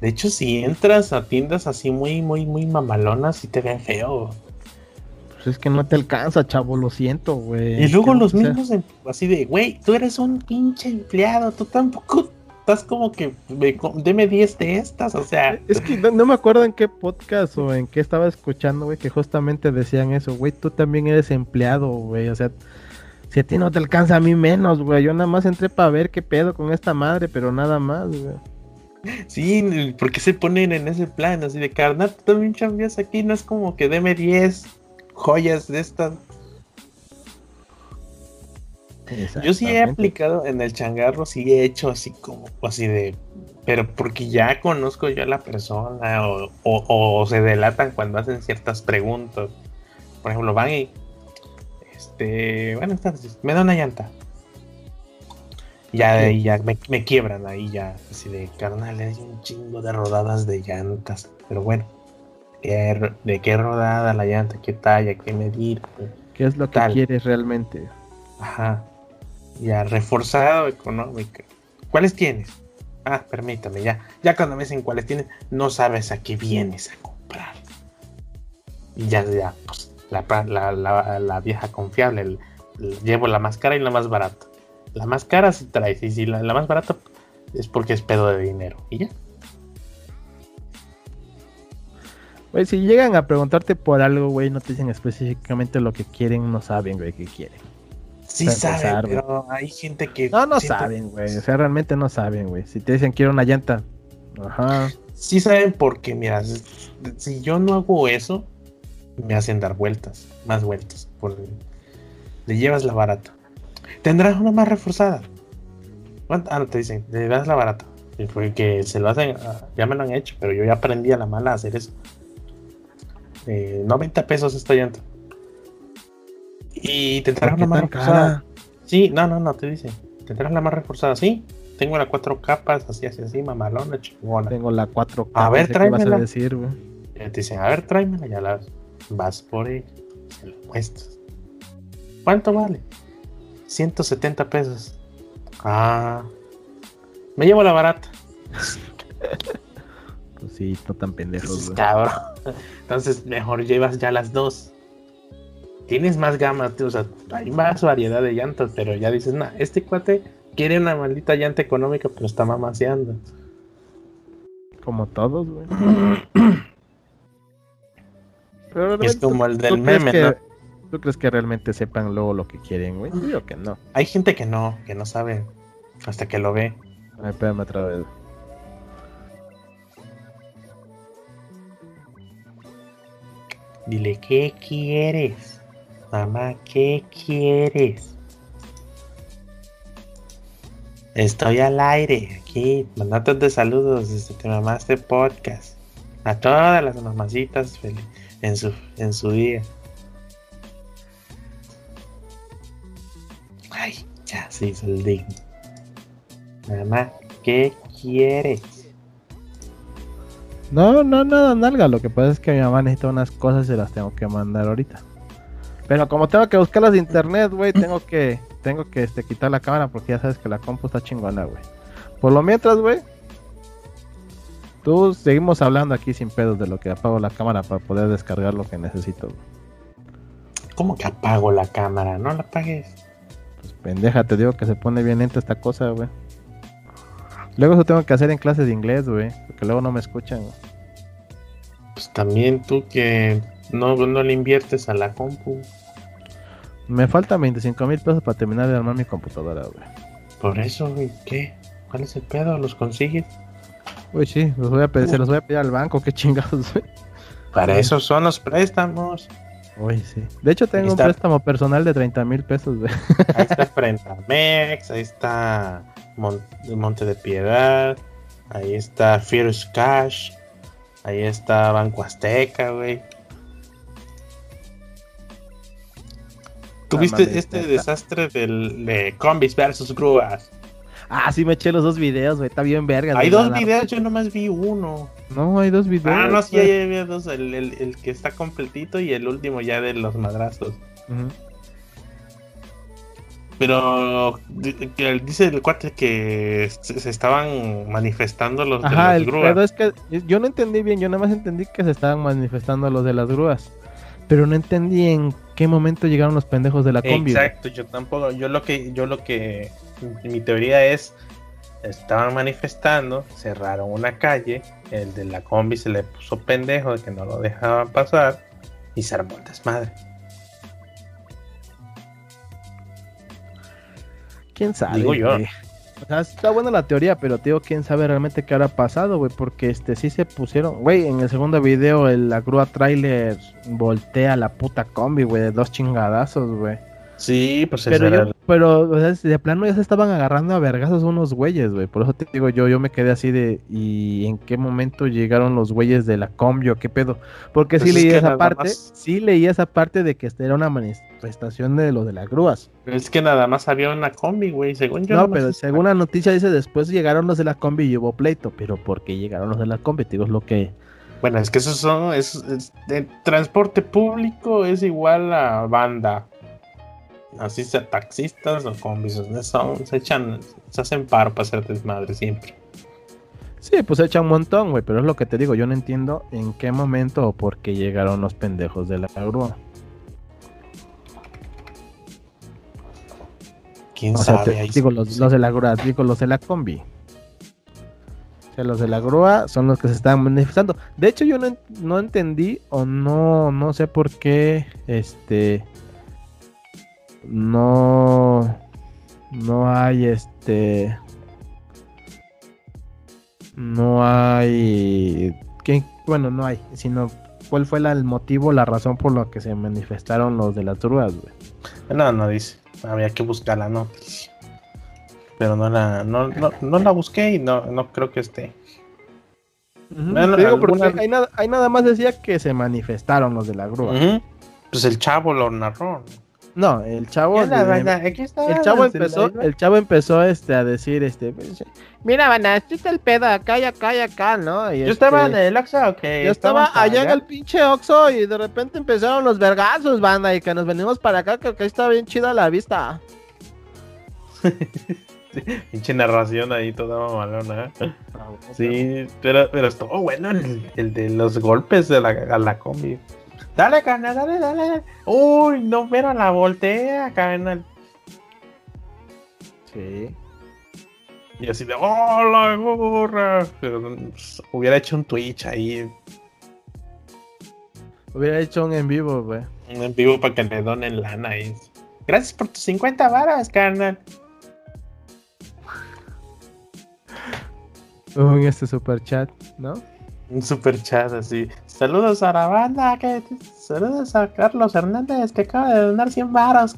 de hecho si entras a tiendas así muy, muy, muy mamalonas, sí te ven feo. Pues es que no te alcanza, chavo, lo siento, güey. Y luego los sea- mismos em- así de, güey, tú eres un pinche empleado, tú tampoco estás como que me deme 10 de estas, o sea, Es que no, no me acuerdo en qué podcast o en qué estaba escuchando, güey, que justamente decían eso, güey, tú también eres empleado, güey, o sea, si a ti no te alcanza, a mí menos, güey, yo nada más entré para ver qué pedo con esta madre, pero nada más, güey. sí, porque se ponen en ese plan así de carnal, tú también chambeas aquí, no es como que deme 10 joyas de estas. Yo sí he aplicado en el changarro, sí he hecho así como, así de, pero porque ya conozco yo a la persona o, o- o se delatan cuando hacen ciertas preguntas. Por ejemplo, van y, este, buenas tardes, me da una llanta. Ya de ahí ya me, me quiebran ahí ya, así de carnal, hay un chingo de rodadas de llantas, pero bueno, ¿qué ro- ¿de qué rodada la llanta? ¿Qué talla? ¿Qué medir? ¿Qué es lo que Tal. quieres realmente? Ajá. Ya, reforzado económico. ¿Cuáles tienes? Ah, permítame, ya. Ya cuando me dicen cuáles tienes, no sabes a qué vienes a comprar. Y ya, ya, pues, la, vieja confiable. llevo la más cara y la más barata. La más cara sí traes, y si la, la más barata es porque es pedo de dinero. Y ya. Güey, si llegan a preguntarte por algo, güey, no te dicen específicamente lo que quieren, no saben, güey, qué quieren. Sí saben, pero hay gente que. No, no saben, güey, o sea, realmente no saben, güey. Si te dicen quiero una llanta, ajá. Sí saben porque, mira, si- yo no hago eso, me hacen dar vueltas, más vueltas. Por, le llevas la barata. Tendrás una más reforzada. ¿Cuánto? Ah, no te dicen, le das la barata. Y fue que se lo hacen, ah, ya me lo han hecho, pero yo ya aprendí a la mala a hacer eso. Eh, 90 pesos esta llanta. Y tendrás ¿Por qué una más reforzada. Sí, no, no, no, te dicen. Tendrás la más reforzada, sí. Tengo las cuatro capas, así, así, así, mamalona, chingona. Tengo la 4K. A ver, ¿qué vas a tráemela. decir? Ya te dicen, a ver, tráemela, ya la vas por ella, se lo muestras. ¿Cuánto vale? 170 pesos. Ah, me llevo la barata. Pues sí, no tan pendejos, cabrón. Entonces, mejor llevas ya las dos. Tienes más gama, tío, o sea, hay más variedad de llantas, pero ya dices, nah, este cuate quiere una maldita llanta económica, pero está mamaseando. Como todos, güey. Pero Es como el ¿tú del meme, que- ¿no? ¿Tú crees que realmente sepan luego lo que quieren, güey? Yo que no. Hay gente que no, que no sabe hasta que lo ve. A ver, espérame otra vez. Dile, ¿qué quieres? Mamá, ¿qué quieres? Estoy al aire, aquí, mandándote de saludos desde Te Mamaste Podcast. A todas las mamacitas en su, en su día. Ay, ya se hizo el digno. Mamá, ¿qué quieres? No, no, nada, nalga. Lo que pasa es que mi mamá necesita unas cosas y las tengo que mandar ahorita. Pero como tengo que buscarlas de internet, güey, tengo que, tengo que este, quitar la cámara porque ya sabes que la compu está chingona, güey. Por lo mientras, güey, tú seguimos hablando aquí sin pedos de lo que apago la cámara para poder descargar lo que necesito. güey. ¿Cómo que apago la cámara? No la apagues. Pues pendeja, te digo que se pone bien lenta esta cosa, güey. Luego eso tengo que hacer en clases de inglés, güey, porque luego no me escuchan. güey. Pues también tú que no, no le inviertes a la compu. Me faltan 25 mil pesos para terminar de armar mi computadora, güey. Por eso, güey, ¿qué? ¿Cuál es el pedo? ¿Los consigues? Uy, sí, los voy a pedir, se los voy a pedir al banco, qué chingados, güey. Para eso son los préstamos. Uy, sí. De hecho, tengo un préstamo personal de 30 mil pesos, güey. Ahí está Frentamex, ahí está Mon- Monte de Piedad, ahí está Fierce Cash, ahí está Banco Azteca, güey. ¿Tuviste mames, este desastre del, de combis versus grúas? Ah, sí, me eché los dos videos, güey. Está bien verga. Hay dos la- videos, yo nomás vi uno. No, hay dos videos. Ah, no, sí, hay hay dos, el, el- el que está completito y el último ya de los madrazos. Ujú. Pero di- que dice el cuate que se, estaban manifestando los de las el grúas. es que yo no entendí bien, yo nada más entendí que se estaban manifestando los de las grúas. Pero no entendí en qué momento llegaron los pendejos de la combi. Exacto, yo tampoco, yo lo que, yo lo que, mi teoría es, estaban manifestando, cerraron una calle, el de la combi se le puso pendejo de que no lo dejaban pasar y se armó el desmadre. ¿Quién sabe? Digo yo. O sea, está buena la teoría, pero te digo, quién sabe realmente qué habrá pasado, güey, porque este sí se pusieron, güey, en el segundo video el, la grúa trailer voltea la puta combi, güey, de dos chingadazos, güey. Sí, pues Pero, era- yo, pero, o sea, de plano ya se estaban agarrando a vergazos unos güeyes, güey. Por eso te digo yo, yo me quedé así de, ¿y en qué momento llegaron los güeyes de la combi o qué pedo? Porque sí Pues es leí que esa parte, más- sí leí esa parte de que esta era una manifestación de lo de las grúas. es que nada más había una combi, güey, según yo. no, pero según la noticia dice, después llegaron los de la combi y hubo pleito. Pero ¿por qué llegaron los de la combi? Te digo, es lo que... Bueno, es que esos son, es, es- el transporte público es igual a banda. Así sea taxistas o combis, son, se echan, se hacen paro para hacer desmadre siempre. Sí, pues echa un montón, güey, pero es lo que te digo, yo no entiendo en qué momento o por qué llegaron los pendejos de la grúa. ¿Quién O sea, sabe? te- Ahí digo, los, los de la grúa, digo, los de la combi. O sea, los de la grúa son los que se están manifestando. De hecho, yo no, no entendí o no, no sé por qué, este, no, no hay, este, no hay, ¿qué? bueno, no hay, sino cuál fue la- el motivo, la razón por la que se manifestaron los de las grúas, güey. No, no dice. Había que buscar la noticia. Pero no la, no, no, no la busqué y no, no creo que esté. Bueno, porque alguna- ahí nada, ahí nada más decía que se manifestaron los de la grúa. Pues el chavo lo narró. No, el chavo, de- banda, el chavo empezó, el chavo empezó este a decir este, mira, banda, este está el pedo acá y acá y acá, ¿no? Y Yo este, estaba en el Oxxo, ok. yo estaba allá en el pinche Oxxo y de repente empezaron los vergazos, banda, y que nos venimos para acá, que acá está bien chida la vista. Pinche narración ahí toda mamalona. ¿eh? Sí, pero, pero estuvo bueno el, el de los golpes de la, a la combi. Dale, carnal, dale, dale. Uy, no, pero la voltea, carnal. Sí. Y así de, ¡oh, la gorra! Pero pues, hubiera hecho un Twitch ahí Hubiera hecho un en vivo, güey. en vivo para que le donen lana. Y... Gracias por tus 50 varas, carnal. Un este super chat, ¿no? Un super chat así. Saludos a la banda. Que... Saludos a Carlos Hernández que acaba de donar 100 varas.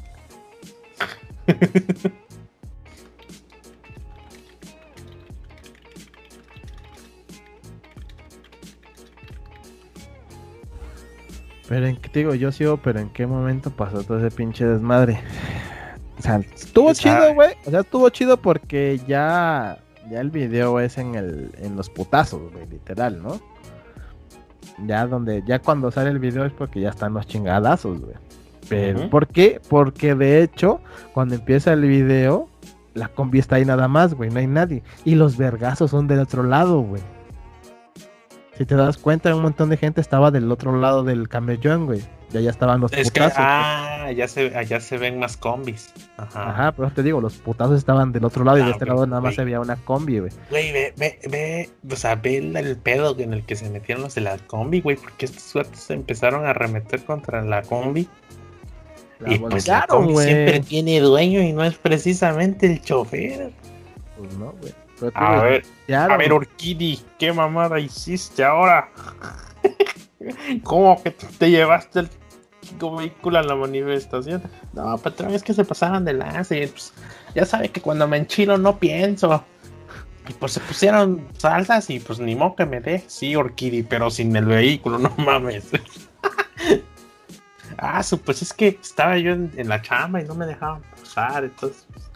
Pero en digo, yo sigo, pero en qué momento pasó todo ese pinche desmadre. O sea, estuvo ¿Quién chido, güey. O sea, estuvo chido porque ya, ya el video es en el, en los putazos, güey, literal, ¿no? Ya donde, ya cuando sale el video es porque ya están los chingadazos, güey. Pero, Ujú. ¿por qué? Porque de hecho, cuando empieza el video, la combi está ahí nada más, güey, no hay nadie. Y los vergazos son del otro lado, güey. Si te das cuenta, un montón de gente estaba del otro lado del camellón, güey. Ya ya estaban los Es que, putazos. güey. ah, allá se, allá se ven más combis. Ajá. Ajá, pero te digo, los putazos estaban del otro lado y de Ah, este lado nada más güey. se veía una combi, güey. Güey, ve, ve, ve, o sea, ve el, el pedo en el que se metieron los de la combi, güey, porque estos suertes se empezaron a arremeter contra la combi. La y pues la combi güey. siempre tiene dueño y no es precisamente el chofer. Pues no, güey. Pero A ver, a ver, Orquidi, ¿qué mamada hiciste ahora? ¿Cómo que te llevaste el vehículo a la manifestación? No, patrón, es que se pasaron de lanza y pues, ya sabe que cuando me enchilo no pienso. Y pues se pusieron salsas y pues ni modo que me dé. Sí, Orquidi, pero sin el vehículo, no mames. ah, pues es que estaba yo en, en la chamba y no me dejaban pasar, entonces pues,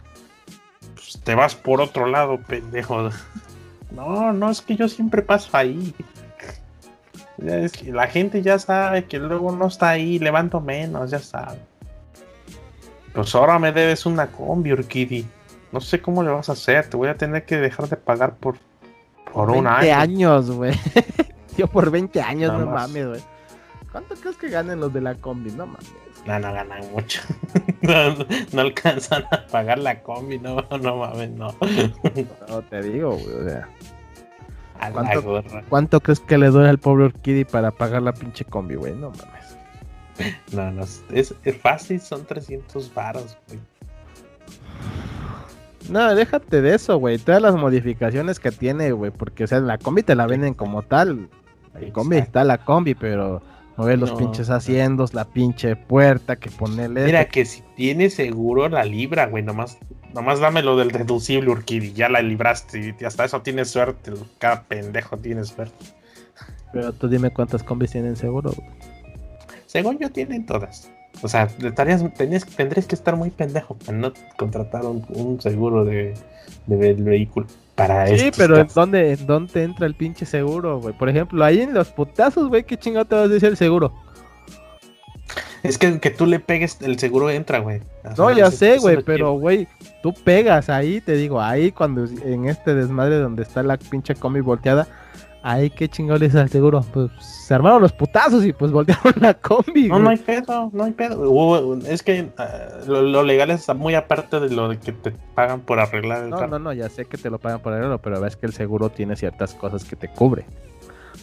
te vas por otro lado, pendejo. No, no, es que yo siempre paso ahí. Es que la gente ya sabe que luego no está ahí, levanto menos, ya sabe. Pues ahora me debes una combi, Orquidi. No sé cómo le vas a hacer, te voy a tener que dejar de pagar por, por un 20 año. años, güey. Yo por 20 años, Nada no más. mames, güey. ¿Cuánto crees que ganen los de la combi? No mames. No, no ganan mucho. no, no alcanzan a pagar la combi, no, no mames, no. No te digo, güey. O sea, ¿Cuánto? gorra. ¿cuánto crees que le duele al pobre Orquídea para pagar la pinche combi, güey? No mames. No, no, es, es fácil, son 300 varos, güey. No, déjate de eso, güey. Todas las modificaciones que tiene, güey. Porque, o sea, la combi te la venden como tal. La combi está la combi, pero no ves los No. pinches asientos, la pinche puerta que ponerle. Mira que si tienes seguro la libra, güey, nomás, nomás dame lo del deducible, Urquidi, ya la libraste y hasta eso tienes suerte, cada pendejo tiene suerte. Pero tú dime cuántas combis tienen seguro. güey. Según yo tienen todas. O sea, estarías, tenías, tendrías que estar muy pendejo para no contratar un, un seguro de, de- del vehículo para Sí, pero ¿en dónde, ¿en dónde entra el pinche seguro, güey? Por ejemplo, ahí en los putazos, güey, ¿qué chingado te vas a decir el seguro? Es que que tú le pegues, el seguro entra, güey. No, ya sé, güey, pero, güey, tú pegas ahí, te digo, ahí cuando en este desmadre donde está la pinche combi volteada, ahí qué chingado le dices al seguro. Pues se armaron los putazos y pues voltearon la combi, No, no hay pedo, no hay pedo. Es que ah, lo, lo legal es muy aparte de lo de que te pagan por arreglar el No, carro. no, no, ya sé que te lo pagan por arreglo, pero ves que el seguro tiene ciertas cosas que te cubre.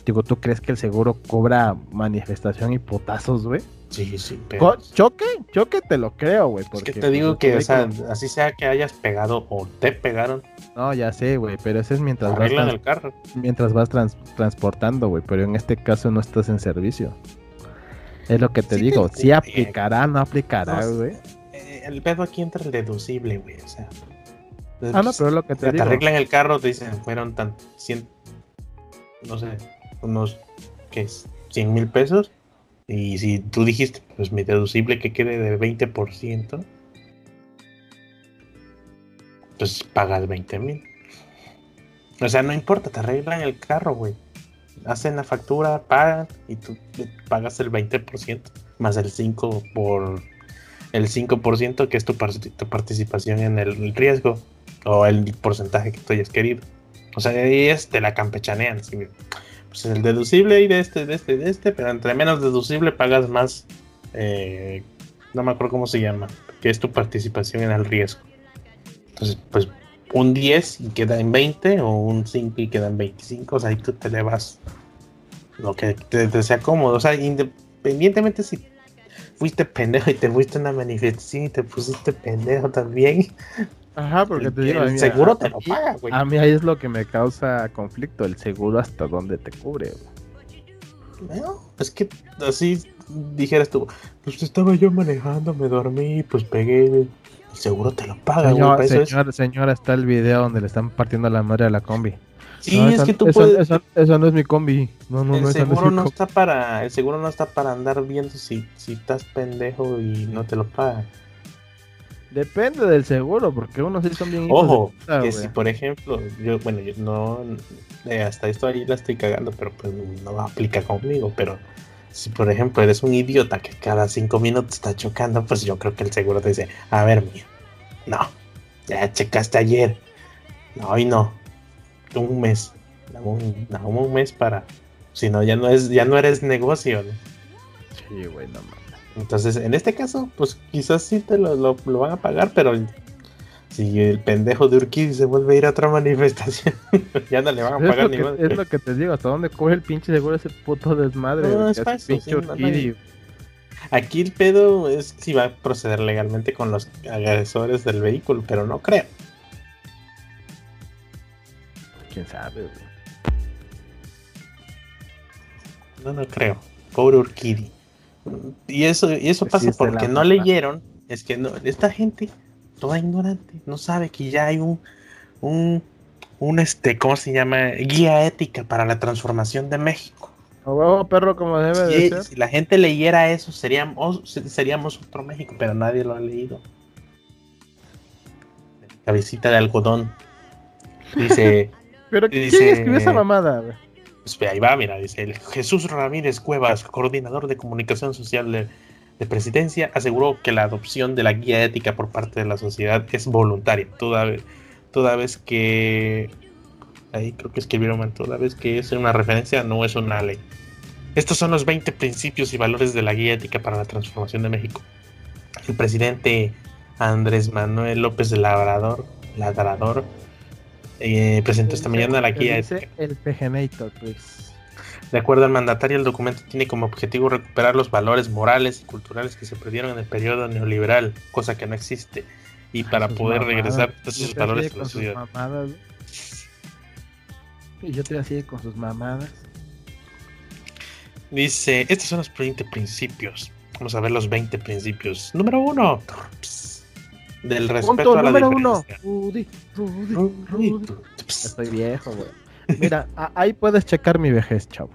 Digo, ¿tú crees que el seguro cobra manifestación y putazos, güey? Sí, sí, pero. Choque, choque te lo creo, güey. Es que te pues, digo que, o sea, así sea que hayas pegado o te pegaron, No, ya sé, güey, pero eso es mientras vas, arreglan trans- el carro. mientras vas trans- transportando, güey, pero en este caso no estás en servicio. Es lo que te Sí te digo, si cubre. aplicará, no aplicará, güey. Eh, el pedo aquí entra el deducible, güey, o sea. Ah, no, pero es lo que te te digo. arreglan el carro, te dicen, fueron tan 100, no sé, unos, ¿qué es? 100 mil pesos. Y si tú dijiste, pues mi deducible que quede de 20%, pues pagas 20 mil. O sea, no importa, te arreglan el carro, güey. Hacen la factura, pagan y tú pagas el 20% más el 5 por el 5% que es tu, tu participación en el riesgo o el porcentaje que tú hayas querido. O sea, ahí es, te la campechanean. así, pues el deducible y de este, de este, de este, pero entre menos deducible pagas más. eh, no me acuerdo cómo se llama, que es tu participación en el riesgo. Entonces, pues un 10 y queda en 20 o un 5 y queda en 25. O sea, ahí tú te le vas lo que te, te sea cómodo. O sea, independientemente si fuiste pendejo y te fuiste una manifestación y te pusiste pendejo también. Ajá, porque El, te digo, el seguro a te lo paga, güey. A mí ahí es lo que me causa conflicto, el seguro hasta dónde te cubre, güey. No, es que así dijeras tú, pues estaba yo manejando, me dormí, pues pegué. El seguro te lo paga, güey. Señor, para eso es- señor, señora, está el video donde le están partiendo la madre a la combi. Sí, No, es esa- que tú esa- puedes. esa- esa no es mi combi. No, no, el no, no seguro no está para. El seguro no está para andar viendo si, si estás pendejo y no te lo paga. Depende del seguro, porque unos sí son bien Ojo, puta, que si por ejemplo, yo, bueno, yo no, eh, hasta esto ahí la estoy cagando, pero pues no aplica conmigo, pero si por ejemplo eres un idiota que cada cinco minutos está chocando, pues yo creo que el seguro te dice, a ver, mío, no, ya checaste ayer, no, hoy no, un mes, un, dame un mes para, si no, ya no es, ya no eres negocio, ¿no? Sí, güey, no mames. Entonces, en este caso, pues quizás sí te lo, lo- lo van a pagar, pero si el pendejo de Urquidi se vuelve a ir a otra manifestación, ya no le van a Es pagar lo, ni que, madre. es lo que te digo, hasta dónde coge el pinche seguro ese puto desmadre. No, es sí, no, Urquidi. Aquí el pedo es si va a proceder legalmente con los agresores del vehículo, pero no creo. Quién sabe, güey. No, no creo. Pobre Urquidi. Y eso, y eso Pues pasa porque no leyeron. Es que no, esta gente, toda ignorante, no sabe que ya hay un, un, un este, ¿cómo se llama? Guía ética para la transformación de México. A huevo, perro, como debe de Si, ser. si la gente leyera eso, seríamos, seríamos otro México, pero nadie lo ha leído. Cabecita de algodón. Dice, Pero dice- ¿quién escribió esa mamada? Pues ahí va, mira, dice el Jesús Ramírez Cuevas, coordinador de comunicación social de, de presidencia, aseguró que la adopción de la guía ética por parte de la sociedad es voluntaria, toda vez, toda vez que ahí creo que escribieron toda vez que es una referencia, no es una ley. Estos son los 20 principios y valores de la guía ética para la transformación de México. El presidente Andrés Manuel López Labrador, Ladrador, eh, presentó esta mañana la guía dice ética. el Pegenator, pues. De acuerdo al mandatario, el documento tiene como objetivo recuperar los valores morales y culturales que se perdieron en el periodo neoliberal, cosa que no existe, y para Sus poder mamadas. regresar Yo esos te valores a la sociedad. Y yo te hacía con sus mamadas. Dice, estos son los 20 principios. Vamos a ver los 20 principios. Número uno, pss, del respeto Punto a la número uno. diferencia. Rudy, Rudy, Rudy. Estoy viejo, güey. Mira, ahí puedes checar mi vejez, chavo.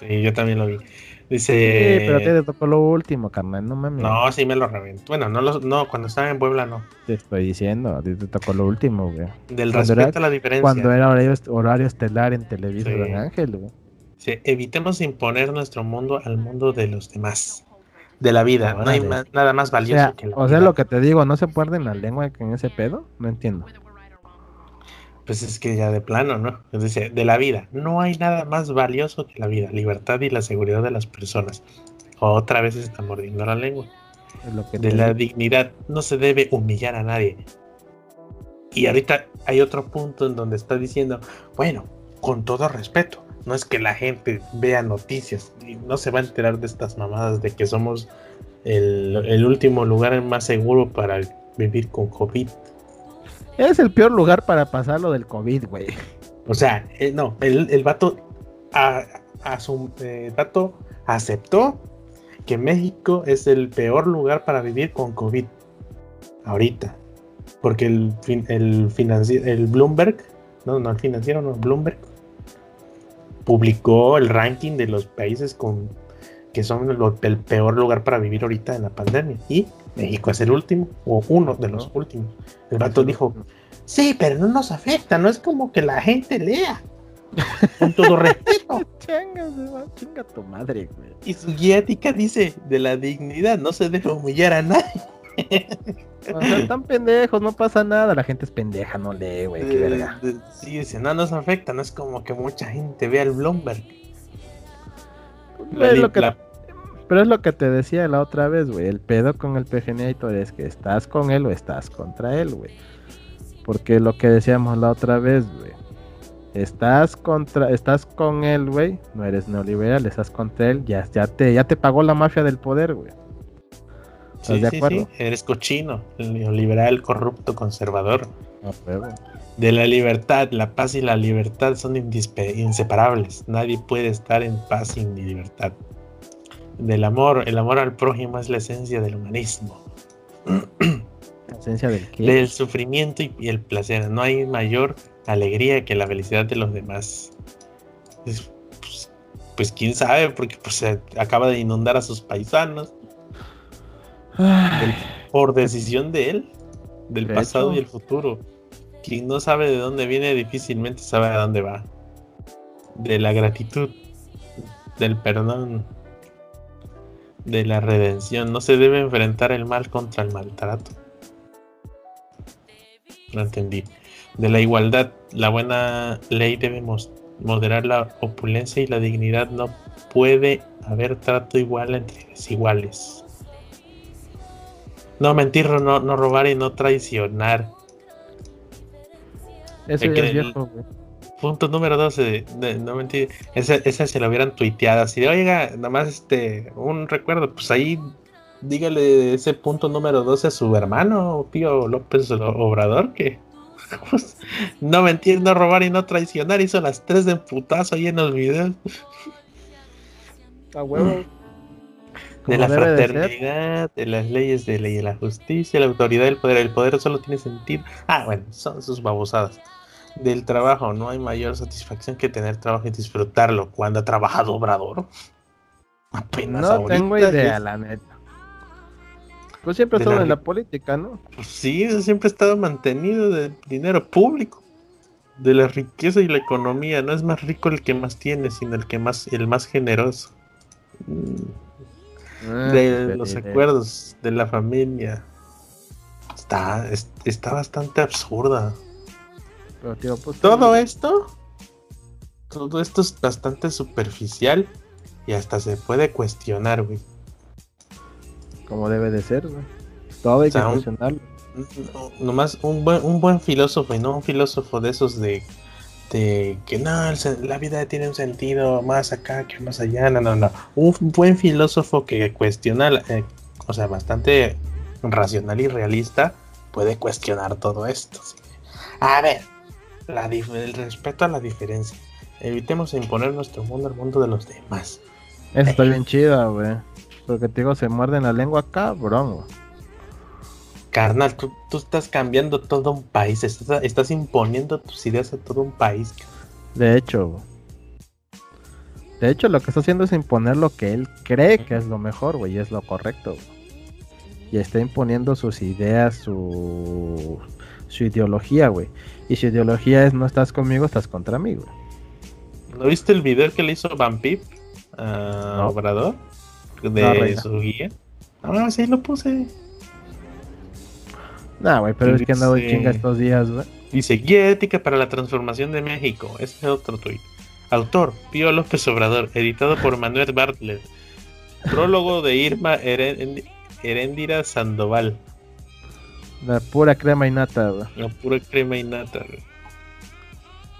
Sí, yo también lo vi. Dice, Sí, pero te tocó lo último, carnal. No mames. no, sí me lo reventó. Bueno, no, los- no, cuando estaba en Puebla no. Te estoy diciendo, a ti te tocó lo último, güey. Del Cuando respeto era- a la diferencia. Cuando era horario, horario estelar en Televisa Sí. Ángel, güey. Dice, evitemos imponer nuestro mundo al mundo de los demás. De la vida. No hay ma- nada más O valioso sea, que la o sea, vida. lo que te digo, ¿no se muerden la lengua en ese pedo? No entiendo. Pues es que ya de plano, ¿no? Es decir, de la vida. No hay nada más valioso que la vida, libertad y la seguridad de las personas. Otra vez se está mordiendo la lengua. Es lo que De la digo. dignidad. No se debe humillar a nadie. Y ahorita hay otro punto en donde está diciendo, bueno, con todo respeto, no es que la gente vea noticias y no se va a enterar de estas mamadas de que somos el, el último lugar más seguro para vivir con COVID. Es el peor lugar para pasar lo del COVID, güey. O sea, eh, no, el, el vato, a, a su- eh, el vato aceptó que México es el peor lugar para vivir con COVID. Ahorita. Porque el, el, financi- el Bloomberg, no, no, el financiero, no, Bloomberg, publicó el ranking de los países con que son lo- el peor lugar para vivir ahorita en la pandemia. Y México es el último, o uno de los últimos. El vato dijo, Sí, pero no nos afecta, no es como que la gente lea. Con todo respeto. Chinga tu madre, güey. Y su guía ética dice, de la dignidad no se debe humillar a nadie. O sea, están pendejos, no pasa nada. La gente es pendeja, no lee, güey. Qué verga. Eh, Sí, dice, no nos afecta, no es como que mucha gente vea el Bloomberg. La Es li- lo que- la- Pero es lo que te decía la otra vez, güey. El pedo con el PGNator es que estás con él o estás contra él, güey. Porque lo que decíamos la otra vez, güey. Estás contra, estás con él, güey. No eres neoliberal, estás contra él. Ya, ya te, ya te pagó la mafia del poder, güey. ¿Estás sí, de sí, acuerdo? sí, eres cochino, neoliberal, corrupto, conservador. De la libertad, la paz y la libertad son inseparables. Nadie puede estar en paz sin libertad. Del amor, el amor al prójimo es la esencia del humanismo. La esencia del qué. Del sufrimiento y, y el placer. No hay mayor alegría que la felicidad de los demás. Es- pues, pues quién sabe, porque pues, se acaba de inundar a sus paisanos Por decisión de él, del De pasado hecho. y el futuro. Quien no sabe de dónde viene difícilmente sabe a dónde va. De la gratitud, del perdón, de la redención. No se debe enfrentar el mal contra el maltrato. No entendí. De la igualdad, la buena ley debe moderar la opulencia y la dignidad. No puede haber trato igual entre desiguales. No mentir, no, no robar y no traicionar. Eso ya es el- viejo, güey. punto número 12, de, no mentir, ese, ese se lo hubieran tuiteado así de, oiga, nada más este, un recuerdo, pues ahí dígale ese punto número 12 a su hermano, Pío López Obrador, que pues, no mentir, no robar y no traicionar, hizo las tres de putazo ahí en los videos. A huevo. De la de fraternidad, de, las leyes de ley de la justicia, la autoridad del poder. El poder solo tiene sentido. Ah, bueno, son sus babosadas. Del trabajo, no hay mayor satisfacción que tener trabajo y disfrutarlo. Cuando ha trabajado Obrador, apenas No ahorita tengo idea, es- la neta. Pues siempre De estuvo la en la política, ¿no? Pues sí, eso siempre ha estado mantenido de dinero público, de la riqueza y la economía. No es más rico el que más tiene, sino el que más, el más generoso. Mm, Ah, De los acuerdos de la familia. Está, es- está bastante absurda. pero, tío, pues, Todo esto, todo esto es bastante superficial y hasta se puede cuestionar, güey. Como debe de ser, güey. Todo hay O sea, que un- cuestionarlo. No- nomás un buen, un buen filósofo y no un filósofo de esos de, de que no, la vida tiene un sentido más acá que más allá. No, no, no. Un buen filósofo que cuestiona, eh, o sea, bastante racional y realista, puede cuestionar todo esto. ¿sí? A ver, la el respeto a la diferencia. Evitemos imponer nuestro mundo al mundo de los demás. Eso está bien chido, güey. Porque te digo, se muerden la lengua cabrón, güey. Carnal, tú, tú estás cambiando todo un país, estás, estás imponiendo tus ideas a todo un país. De hecho. De hecho, lo que está haciendo es imponer lo que él cree que es lo mejor, güey, y es lo correcto. Y está imponiendo sus ideas, su, su ideología, güey. Y su ideología es no estás conmigo, estás contra mí, güey. ¿No viste el video que le hizo Van Pip a No. Obrador? De No, su guía. Ah, sí, lo puse. Nah, güey, pero es que Dice- chinga estos días, güey. Dice, Guía ética para la transformación de México. Este es otro tuit. Autor, Pío López Obrador. Editado por Manuel Bartlett. Prólogo de Irma Heréndira Sandoval. La pura crema y nata, güey. La pura crema y nata. güey.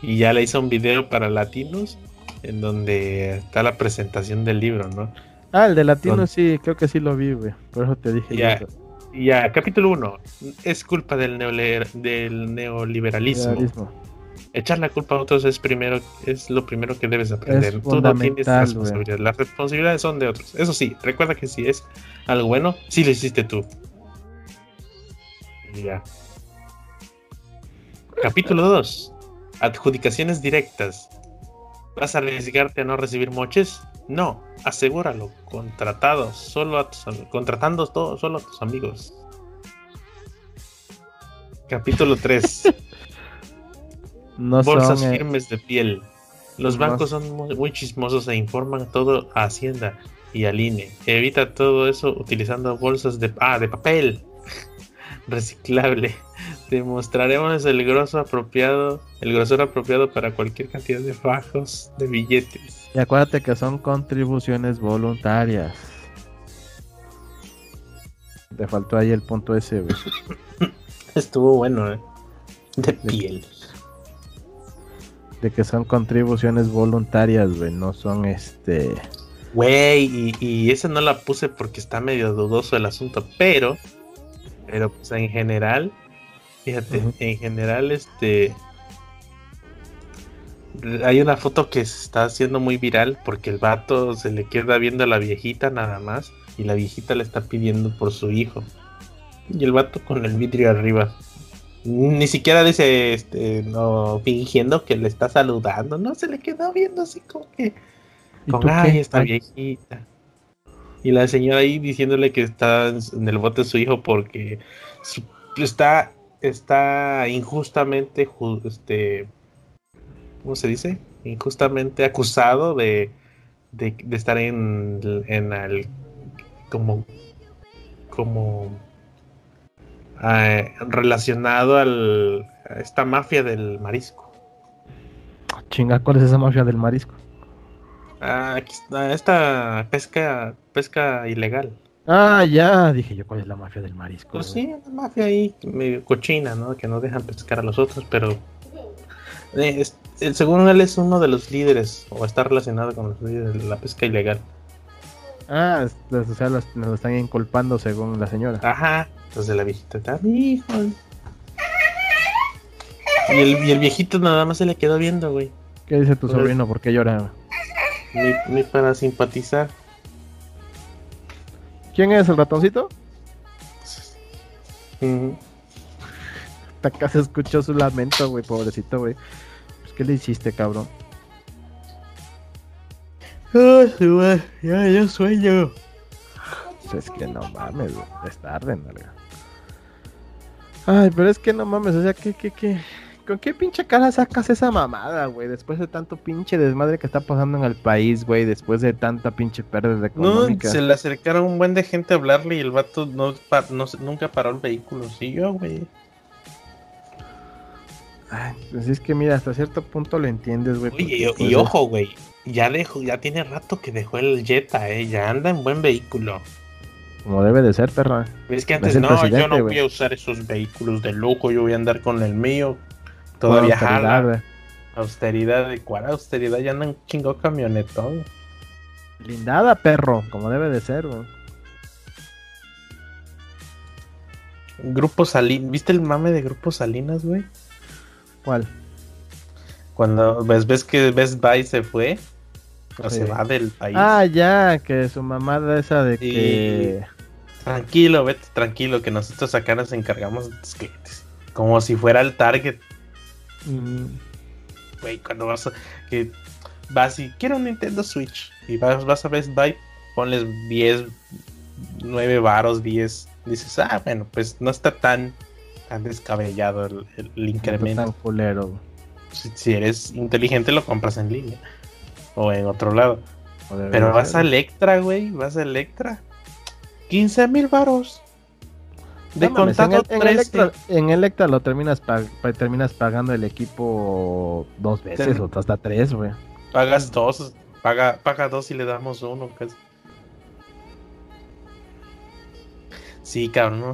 Y ya le hizo un video para latinos en donde está la presentación del libro, ¿no? Ah, el de latino Don- sí, creo que sí lo vi, güey. Por eso te dije. Ya, ya, capítulo 1. Es culpa del, del neoliberalismo. liberalismo. Echar la culpa a otros es primero es lo primero que debes aprender. Tú no tienes fundamental, responsabilidad. Las responsabilidades son de otros. Eso sí, recuerda que si es algo bueno, sí lo hiciste tú. Ya. Capítulo 2. Adjudicaciones directas. ¿Vas a arriesgarte a no recibir moches? No, asegúralo. Contratado solo a tus contratando todo solo a tus amigos. Capítulo 3. No Bolsas son. eh, firmes de piel. Los no- bancos son muy, muy chismosos e informan todo a Hacienda y al INE. Evita todo eso utilizando bolsas de, ah, de papel reciclable. Demostraremos el grosor apropiado, el grosor apropiado para cualquier cantidad de fajos de billetes. Y acuérdate que son contribuciones voluntarias. Te faltó ahí el punto ese, güey. Estuvo bueno, ¿eh? De piel. De que son contribuciones voluntarias, güey. No son este. Güey, y, y esa no la puse porque está medio dudoso el asunto, pero, pero pues en general, fíjate, en general, este, hay una foto que se está haciendo muy viral porque el vato se le queda viendo a la viejita nada más y la viejita le está pidiendo por su hijo. Y el vato con el vidrio arriba. Ni siquiera dice, este, no, fingiendo que le está saludando, no, se le quedó viendo así como que... ¿Y Con ay, qué? esta Ay, viejita. Y la señora ahí diciéndole que está en el bote su hijo porque su- está, está injustamente, ju- este, ¿cómo se dice? Injustamente acusado de, de, de estar en, en el, como, como eh, relacionado al, a esta mafia del marisco. Chinga, ¿cuál es esa mafia del marisco? Ah, esta pesca, pesca ilegal. Ah, ya. Dije yo, ¿cuál es la mafia del marisco? Pues sí, una mafia ahí medio cochina, ¿no? Que no dejan pescar a los otros, pero Eh, es- el- según él es uno de los líderes, o está relacionado con los líderes de la pesca ilegal. Ah, o sea, los- nos lo están inculpando según la señora. Ajá. Entonces la viejita está, "Mi hijo. Y el, y el viejito nada más se le quedó viendo, güey. ¿Qué dice tu pues- sobrino? ¿Por qué llora? Ni, ni para simpatizar. ¿Quién es el ratoncito? Hasta acá se escuchó su lamento, güey, pobrecito, güey. Pues, ¿qué le hiciste, cabrón? ya, ya sueño. Pues es que no mames, güey. Es tarde, nalga. Ay, pero es que no mames, o sea, ¿qué, qué, qué? ¿Con qué pinche cara sacas esa mamada, güey? Después de tanto pinche desmadre que está pasando en el país, güey. Después de tanta pinche pérdida No, económica. se le acercaron un buen de gente a hablarle y el vato no, pa- no nunca paró el vehículo. Siguió, güey. Ay, pues es que mira, hasta cierto punto lo entiendes, güey. Oye, y, pues, y ojo, güey. Ya dejó, ya tiene rato que dejó el Jetta, eh. Ya anda en buen vehículo. Como debe de ser, perra. Es que Es antes no, yo no voy a usar esos vehículos de lujo, yo voy a andar con el mío. Todavía jala. güey. Austeridad, ¿de cuál austeridad? Ya andan chingo camionetón. Blindada, perro. Como debe de ser, güey. Grupo Salinas, ¿viste el mame de Grupo Salinas, güey? ¿Cuál? Cuando ves, ves que Best Buy se fue, o Sí. se va del país. Ah, ya, que su mamada esa de que. Tranquilo, vete tranquilo, que nosotros acá nos encargamos de tus clientes. Como si fuera el target, güey, cuando vas a, que vas y quiero un Nintendo Switch y vas, vas a Best Buy, ponles 10, 9 varos, 10. Dices, ah, bueno, pues no está tan, tan descabellado el, el- el no incremento. tan culero. güey. Si, si eres inteligente, lo compras en línea o en otro lado. Pero vas a. Electra, güey, vas a Electra. 15 mil varos. De No en, el- en 13. Electra, en Electra lo terminas, pa- pa- terminas pagando el equipo dos veces Ten- o hasta tres, güey. Pagas dos, paga, paga dos y le damos uno. casi. Sí, cabrón. ¿no?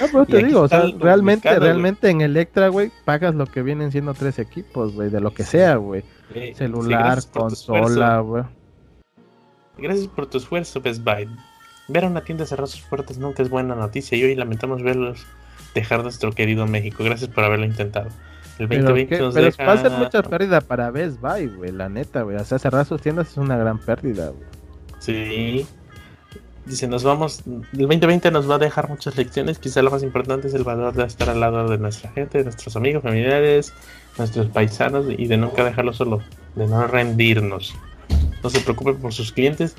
No, pero te digo, o sea, realmente, realmente en Electra, güey, pagas lo que vienen siendo tres equipos, güey, de lo que sea, güey. Sí, Celular, consola, güey. Gracias por tu esfuerzo, Best Buy. Ver a una tienda cerrar sus puertas nunca es buena noticia y hoy lamentamos verlos dejar nuestro querido México. Gracias por haberlo intentado. El Pero, 2020 ¿qué? nos pero deja... va a ser mucha pérdida para Best Buy, güey, la neta, güey. O sea, cerrar sus tiendas es una gran pérdida, güey. Sí. Dice, nos vamos, el 2020 nos va a dejar muchas lecciones, quizá lo más importante es el valor de estar al lado de nuestra gente, de nuestros amigos, familiares, nuestros paisanos y de nunca dejarlo solo, de no rendirnos. No se preocupe por sus clientes,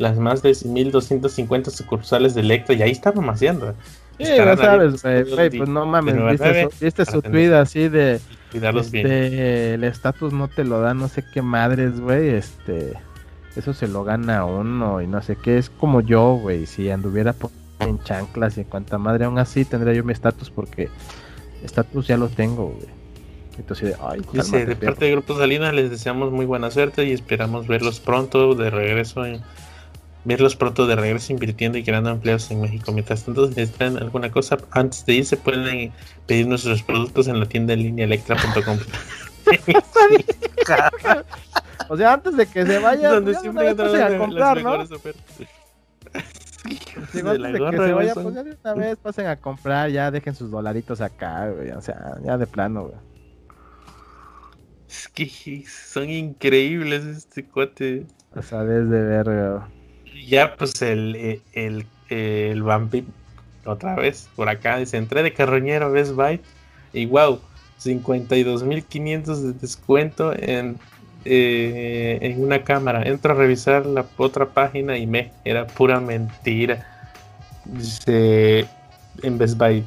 las más de 1250 sucursales de Electra, y ahí está mamaseando. Sí, ya sabes, güey, pues no mames, viste, su, viste su tweet así de, Cuidarlos bien. este, el estatus no te lo da, no sé qué madres, güey, este, eso se lo gana uno y no sé qué, es como yo, güey, si anduviera por- en chanclas y en cuanta madre, aún así tendría yo mi estatus porque estatus ya lo tengo, güey. Entonces, ay, Dice, cálmate, de parte de Grupo Salinas les deseamos muy buena suerte y esperamos verlos pronto de regreso en, verlos pronto de regreso invirtiendo y creando empleos en México. Mientras tanto, si necesitan alguna cosa antes de irse pueden pedir nuestros productos en la tienda en línea electra.com. O sea, antes de que se vaya, Donde ya siempre una vez a las comprar, ¿no? De antes de que se güey, vaya, son- pues ya de una vez pasen a comprar, ya dejen sus dolaritos acá, güey. O sea, ya de plano, güey. Es que son increíbles este cuate. O sea, desde verga. Ya, pues el, eh, el, eh, el Vampir, otra vez, por acá, dice, entré de carroñero a Best Buy y wow, 52.500 de descuento en, eh, en una cámara. Entro a revisar la otra página y me, era pura mentira. Dice, en Best Buy,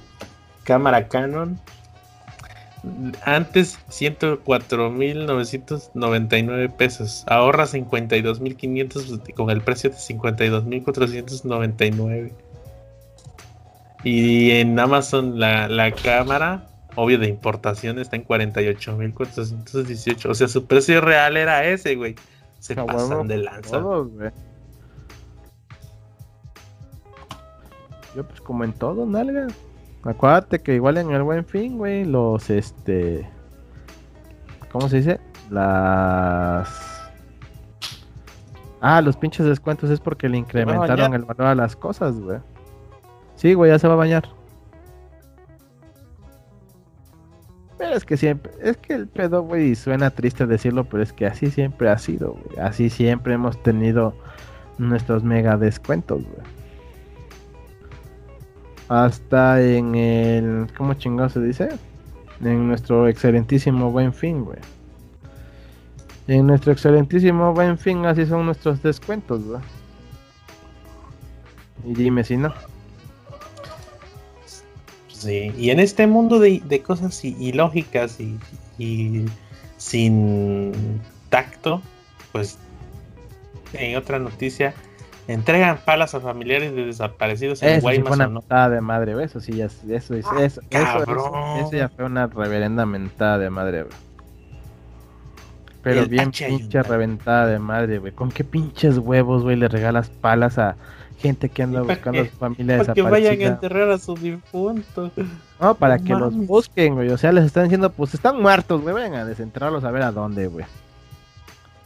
cámara Canon. Antes 104.999 pesos. Ahorra 52.500 con el precio de 52.499. Y en Amazon la, la cámara, obvio de importación, está en 48.418. O sea, su precio real era ese, güey. Se A pasan de lanza. Todos, güey. Yo, pues, como en todo, nalga. Acuérdate que igual en el buen fin, güey, los, este. ¿cómo se dice? Las... Ah, los pinches descuentos es porque le incrementaron el valor a las cosas, güey. Sí, güey, ya se va a bañar. Pero es que siempre, es que el pedo, güey, suena triste decirlo, pero es que así siempre ha sido, güey. Así siempre hemos tenido nuestros mega descuentos, güey. Hasta en el, ¿cómo chingado se dice? En nuestro excelentísimo buen fin, güey. En nuestro excelentísimo buen fin, así son nuestros descuentos, güey. Y dime si no. Sí, y en este mundo de, de cosas ilógicas y, y sin tacto, pues en otra noticia, entregan palas a familiares de desaparecidos en Eso sí Guaymas, fue una ¿o no? mentada de madre. Eso sí, ya, eso, eso, eso, eso, eso, eso ya fue una reverenda mentada de madre, güey. Pero El bien H pinche ayuda. reventada de madre, güey. ¿Con qué pinches huevos, güey, le regalas palas a gente que anda ¿Y para buscando a su familia Para que vayan a enterrar a sus difuntos. No, para No que los busquen, güey. O sea, les están diciendo, pues están muertos, güey. Vengan a desenterrarlos a ver a dónde, güey.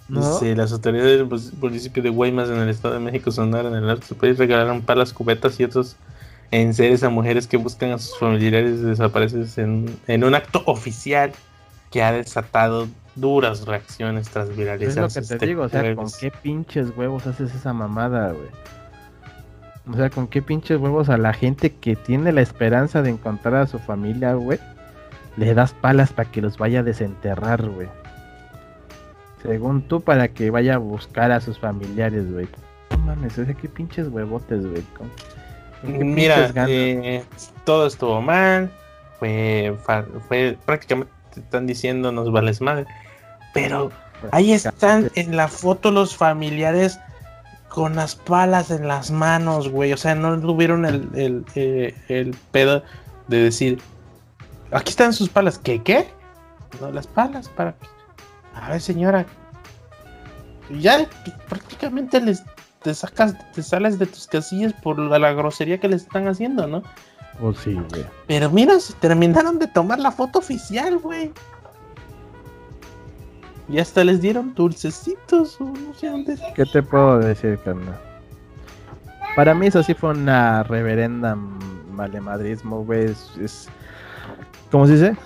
¿No? Dice, las autoridades del mus- municipio de Guaymas en el estado de México Sonora en el norte de su país regalaron palas, cubetas y otros enseres a mujeres que buscan a sus familiares desaparecidos en, en un acto oficial que ha desatado duras reacciones tras Es viralizar. lo que te digo, o sea, ¿con qué pinches huevos haces esa mamada, güey? O sea, ¿con qué pinches huevos a la gente que tiene la esperanza de encontrar a su familia, güey? Le das palas para que los vaya a desenterrar, güey. Según tú, para que vaya a buscar a sus familiares, güey. No mames, o sea, qué pinches huevotes, güey. ¿Con- con qué Mira, eh, todo estuvo mal. Fue, fue prácticamente te están diciendo nos vales madre. Pero ahí están en la foto los familiares con las palas en las manos, güey. O sea, no tuvieron el, el, eh, el pedo de decir, aquí están sus palas. ¿Qué, qué? No, las palas para... A ver, señora. Ya prácticamente les te sacas, te sales de tus casillas por la, la grosería que les están haciendo, ¿no? Pues sí, güey. Pero mira, se terminaron de tomar la foto oficial, güey. Y hasta les dieron dulcecitos o no sé dónde. ¿Qué te puedo decir, carnal? Para mí eso sí fue una reverenda malemadrismo, güey. Es, es- ¿Cómo se dice?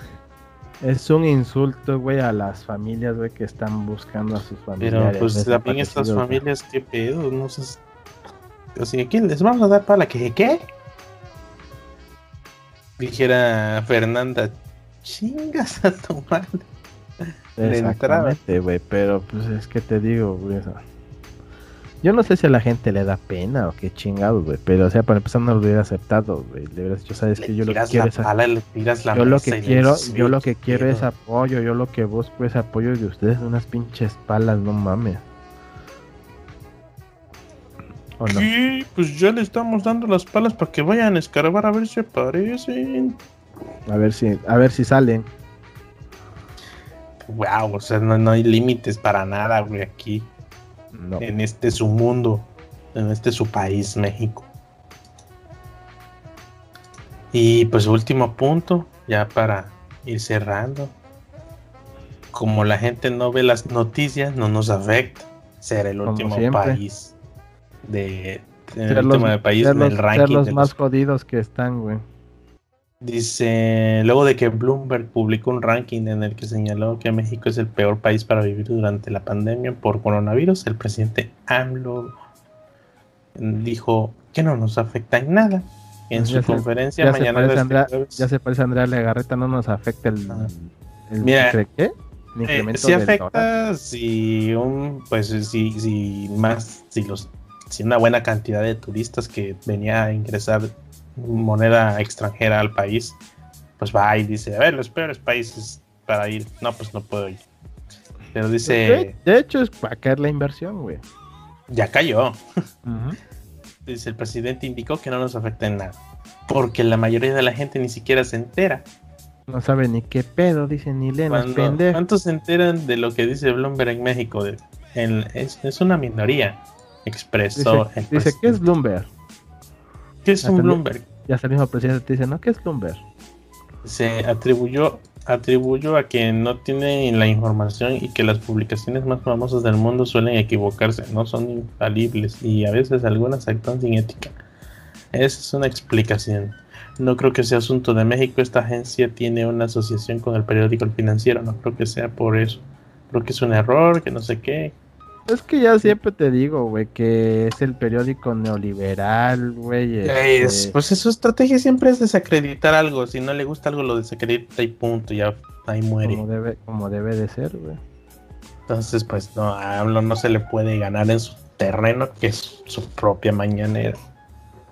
Es un insulto, güey, a las familias, güey, que están buscando a sus familiares. Pero pues también estas familias, qué pedo, no sé. O sea, ¿quién les vamos a dar para que qué? Dijera Fernanda, chingas a de entrada. Exactamente, güey, pero pues es que te digo, güey. o sea, Yo no sé si a la gente le da pena o qué chingados, güey, pero o sea, para empezar no lo hubiera aceptado, güey. De verdad, yo sabes Le que yo lo que quiero es pala, le tiras la yo lo que le quiero, yo lo "Oye, que ¿qué quiero es pedo?". apoyo, yo lo que busco es apoyo de ustedes, unas pinches palas, no mames. ¿O no? Sí, pues ya le estamos dando las palas para que vayan a escarbar a ver si aparecen. A ver si, a ver si salen. Wow, o sea, no, no hay límites para nada, güey, aquí. No. En este su mundo. En este su país, México. Y pues último punto, ya para ir cerrando. Como la gente no ve las noticias, no nos afecta. Ser el último país de el último los, país ser en los- el ser ranking los de más los jodidos que están, güey. Dice, luego de que Bloomberg publicó un ranking en el que señaló que México es el peor país para vivir durante la pandemia por coronavirus, el presidente AMLO dijo que no nos afecta en nada. En Ya su se- conferencia Ya se, mañana parece de Andrea, este ya se parece a Andrea Legarreta, no nos afecta el, el Mira, ¿qué? Eh, del afecta dólar. si un, pues si, si más, si los, si una buena cantidad de turistas que venía a ingresar moneda extranjera al país, pues va y dice, a ver, los peores países para ir, no, pues no puedo ir. Pero dice, De, de hecho, es para caer la inversión, güey. ya cayó. Dice, el presidente indicó que no nos afecta en nada, porque la mayoría de la gente ni siquiera se entera. No sabe ni qué pedo, dice ni leen. ¿Cuántos se enteran de lo que dice Bloomberg en México? De- en- es, es una minoría. Expresó Dice, el dice, ¿qué es. Bloomberg? ¿Qué es un Bloomberg? Ya hasta el mismo presidente te dice, ¿no? ¿Qué es Bloomberg? Se atribuyó atribuyo a que no tienen la información y que las publicaciones más famosas del mundo suelen equivocarse, no son infalibles y a veces algunas actúan sin ética. Esa es una explicación. No creo que sea asunto de México. Esta agencia tiene una asociación con el periódico El Financiero. No creo que sea por eso. Creo que es un error, que no sé qué. Es que ya siempre te digo, güey, que es el periódico neoliberal, güey. Es- este, pues su estrategia siempre es desacreditar algo. Si no le gusta algo, lo desacredita y punto. Ya ahí muere. como, debe, como debe de ser, güey. Entonces, pues no, a AMLO no se le puede ganar en su terreno, que es su propia mañanera.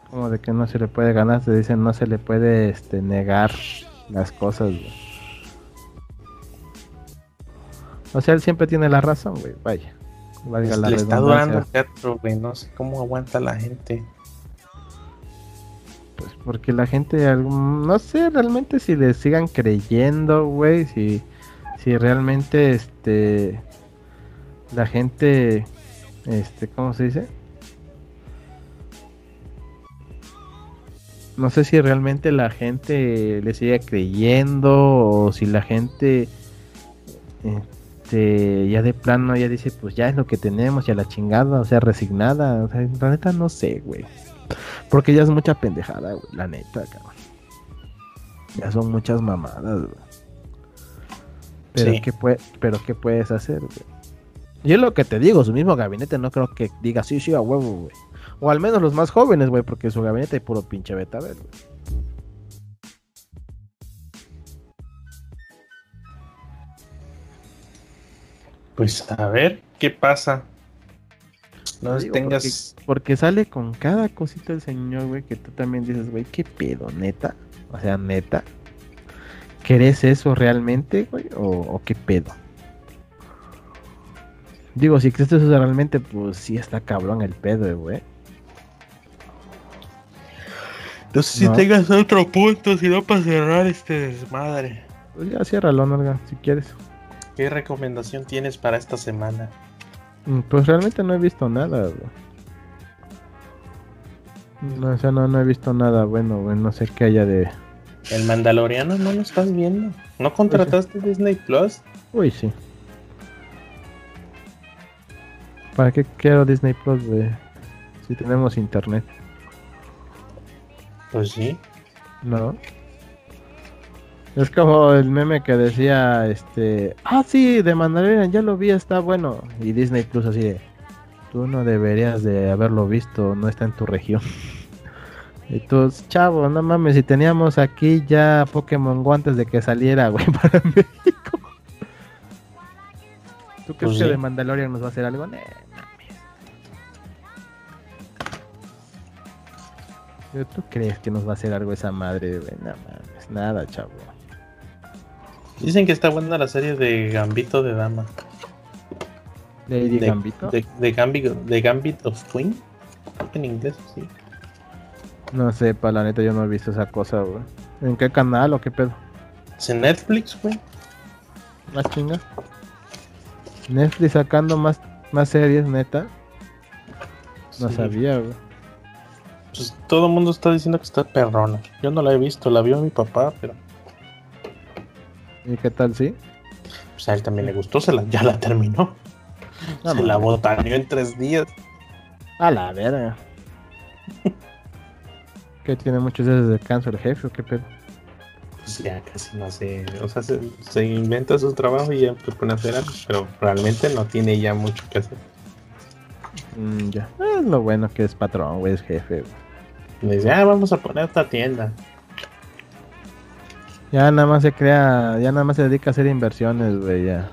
Como de que no se le puede ganar, se dicen, no se le puede este, negar las cosas, güey. O sea, él siempre tiene la razón, güey, vaya. Valga la le está redundancia. durando el teatro, güey. No sé cómo aguanta la gente. Pues porque la gente, algún- no sé realmente si le sigan creyendo, güey, si, si realmente, este, la gente, este, ¿cómo se dice? No sé si realmente la gente le sigue creyendo o si la gente, este, ya de plano ya dice, pues ya es lo que tenemos, ya la chingada, o sea, resignada, o sea, la neta no sé, güey. Porque ya es mucha pendejada, güey, la neta, cabrón. Ya son muchas mamadas, güey. Pero, Sí. ¿qué puede, pero ¿qué puedes hacer, güey? Y es lo que te digo, su mismo gabinete no creo que diga sí, sí, a huevo, güey. O al menos los más jóvenes, güey, porque su gabinete hay puro pinche betabel, güey. Pues a ver qué pasa. No Digo, tengas. Porque sale con cada cosita el señor, güey, que tú también dices, güey, qué pedo, neta. O sea, neta. ¿Querés eso realmente, güey? ¿O, o qué pedo? Digo, si crees eso realmente, pues sí está cabrón el pedo, güey. No sé si No. tengas otro punto, si no para cerrar este desmadre. Pues ya ciérralo, Nalga, si quieres. ¿Qué recomendación tienes para esta semana? Mm, Pues realmente no he visto nada, güey. No, o sea, no, no he visto nada bueno, güey. No sé qué haya de. ¿El Mandaloriano no lo estás viendo? ¿No contrataste Disney Plus? Uy, sí. ¿Para qué quiero Disney Plus, güey? Si tenemos internet, Pues sí. ¿no? Es como el meme que decía, este... Ah, sí, de Mandalorian, ya lo vi, está bueno. Y Disney Plus así de... Tú no deberías de haberlo visto, no está en tu región. Y tú, chavo, no mames, si teníamos aquí ya Pokémon Go antes de que saliera, güey, para México. ¿Tú crees Pues que sí. de Mandalorian nos va a hacer algo? Nee, mames. ¿Tú crees que nos va a hacer algo esa madre, güey? No mames, nada, chavo. Dicen que está buena la serie de Gambito de Dama. Lady de, Gambito. De, de Gambit, de Gambit of Queen. En inglés, sí. No sé, pa, la neta yo no he visto esa cosa, güey. ¿En qué canal o qué pedo? Es en Netflix, güey. Más chinga. Netflix sacando más, más series, neta. No Sí. sabía, güey. Pues todo el mundo está diciendo que está perrona. Yo no la he visto, la vio mi papá, pero ¿Y qué tal, sí? pues a él también le gustó, se la, ya la terminó. No, se la botaneó en tres días. A la verga. ¿Que tiene muchos días de descanso el jefe o qué pedo? Pues ya casi no sé. O sea, se, se inventa su trabajo y ya se pone a hacer algo, pero realmente no tiene ya mucho que hacer. Mm, ya. Es lo bueno que es patrón, güey, es jefe, güey. Le dice, ah, vamos a poner esta tienda. Ya nada más se crea, ya nada más se dedica a hacer inversiones, güey, ya.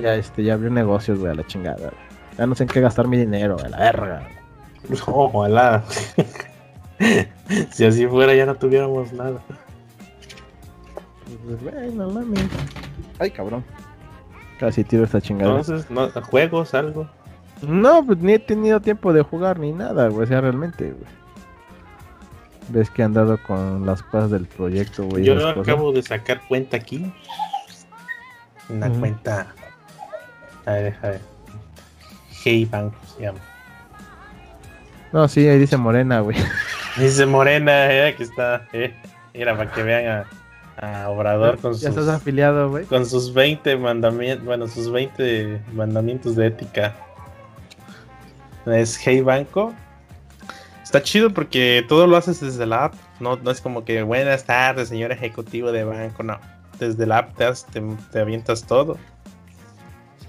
Ya, este, ya abrió negocios, güey, a la chingada, güey. Ya no sé en qué gastar mi dinero, a la verga. Ojalá. si así fuera ya no tuviéramos nada. Pues, güey, no mames. Ay, cabrón. Casi tiro esta chingada. Entonces, no, juegos, algo. No, pues ni he tenido tiempo de jugar ni nada, güey, o sea, realmente, güey. Ves que han dado con las cosas del proyecto, güey. Yo acabo de sacar cuenta aquí. Una cuenta. A ver, deja ver. Hey Bank se llama. No, sí, ahí dice Morena, güey. Dice Morena, eh, aquí está. Eh. Mira, para que vean a, a Obrador con ya sus, estás afiliado, güey. con sus 20 mandamientos, bueno, sus 20 mandamientos de ética. Es Hey Banco. Está chido porque todo lo haces desde la app. No, no es como que buenas tardes, señor ejecutivo de banco. No, desde la app te, has- te- te avientas todo.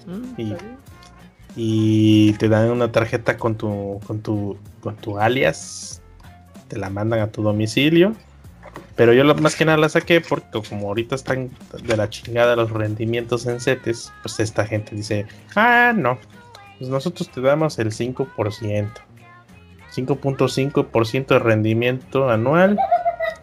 Mm, Y- te dan una tarjeta con tu con tu con tu alias te la mandan a tu domicilio pero yo lo, más que nada la saqué porque como ahorita están de la chingada los rendimientos en CETES pues esta gente dice ah no pues nosotros te damos el 5% 5.5% de rendimiento anual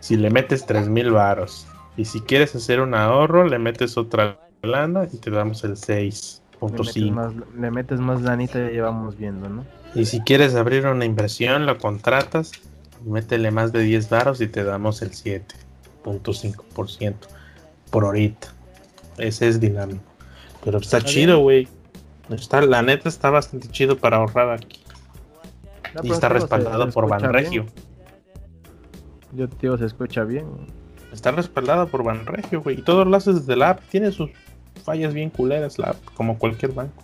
si le metes 3000 varos y si quieres hacer un ahorro le metes otra lana y te damos el 6 Le metes, 5. más, le metes más lanita y ya llevamos viendo, ¿no? Y si quieres abrir una inversión, lo contratas, métele más de 10 varos y te damos el 7.5% por ahorita. Ese es dinámico. Pero está Está chido, güey. Está, la neta está bastante chido para ahorrar aquí. No, y está respaldado por Banregio. Yo digo, se escucha bien. Está respaldado por Banregio, güey. Y todo lo haces desde la app. Tiene sus fallas bien culeras la app, como cualquier banco.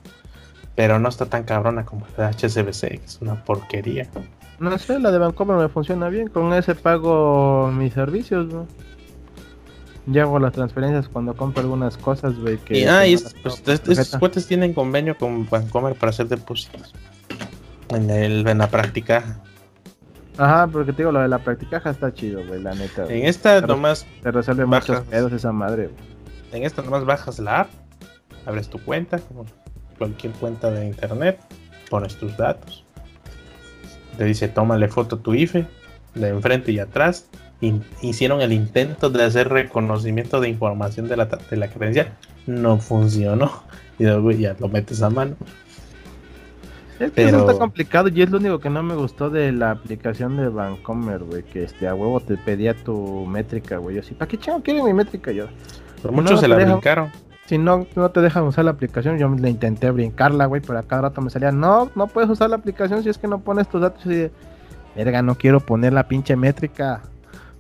Pero no está tan cabrona como la de HSBC, que es una porquería. No sé, la de Bancomer me funciona bien. Con ese pago mis servicios, ¿no? Ya hago las transferencias cuando compro algunas cosas, güey. Que Y, ah, y que es- no las pues, estos cuates tienen convenio con Bancomer para hacer depósitos. En, el, en la práctica. Ajá, porque te digo, lo de la practicaja está chido, güey, la neta. En esta Pero- nomás, Te resuelve bajas. muchos pedos esa madre, güey. en esta nomás bajas la app, abres tu cuenta, como cualquier cuenta de internet, pones tus datos. Te dice tómale foto a tu IFE, de enfrente y atrás. In- hicieron el intento de hacer reconocimiento de información de la, de la credencial. No funcionó. Y luego ya lo metes a mano. Es que Pero- eso está complicado y es lo único que no me gustó de la aplicación de Bancomer, güey, que este a huevo te pedía tu métrica, güey. Yo sí, ¿para qué chingo quiere mi métrica yo? Pero No muchos se la dejan- brincaron. Si no, no te dejan usar la aplicación, yo le intenté brincarla, güey, pero a cada rato me salía, no, no puedes usar la aplicación si es que no pones tus datos. Y de, verga, no quiero poner la pinche métrica.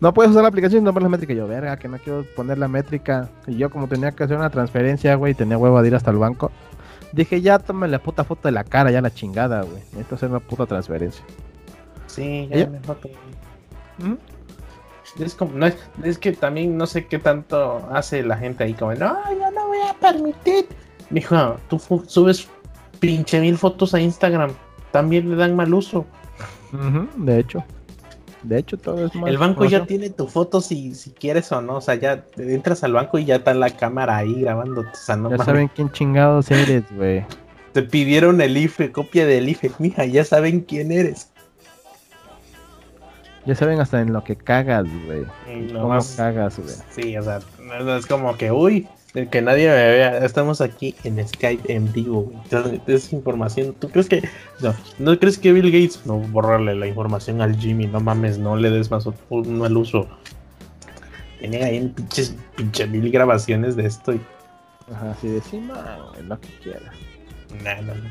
No puedes usar la aplicación si no pones la métrica. Yo, verga, que no quiero poner la métrica. Y yo, como tenía que hacer una transferencia, güey, tenía huevo de ir hasta el banco. Dije, ya tome la puta foto de la cara, ya la chingada, güey. Necesito hacer una puta transferencia. Sí, ¿Ella? ya mejor que- Es, como, no es, es que también no sé qué tanto hace la gente ahí como, no, yo no voy a permitir. Dijo, tú subes pinche mil fotos a Instagram, también le dan mal uso. De hecho. De hecho, todo es más. El banco ya tiene tu foto si, si quieres o no, o sea, ya entras al banco y ya está la cámara ahí grabándote, o sea, no Ya mames. saben quién chingados eres, güey. Te pidieron el IFE, copia del IFE, mija, ya saben quién eres. Ya saben hasta en lo que cagas, güey. Y ¿Cómo nomás- cagas, güey? Sí, o sea, no es como que, uy, que nadie me vea, estamos aquí en Skype en vivo, güey. Es información, ¿tú crees que, no, no crees que Bill Gates, no, borrarle la información al Jimmy, no mames, no le des más mal uso. Tiene ahí pinches, pinche mil grabaciones de esto y Ajá, así de sí, no, güey, lo que quieras. nada, no, no.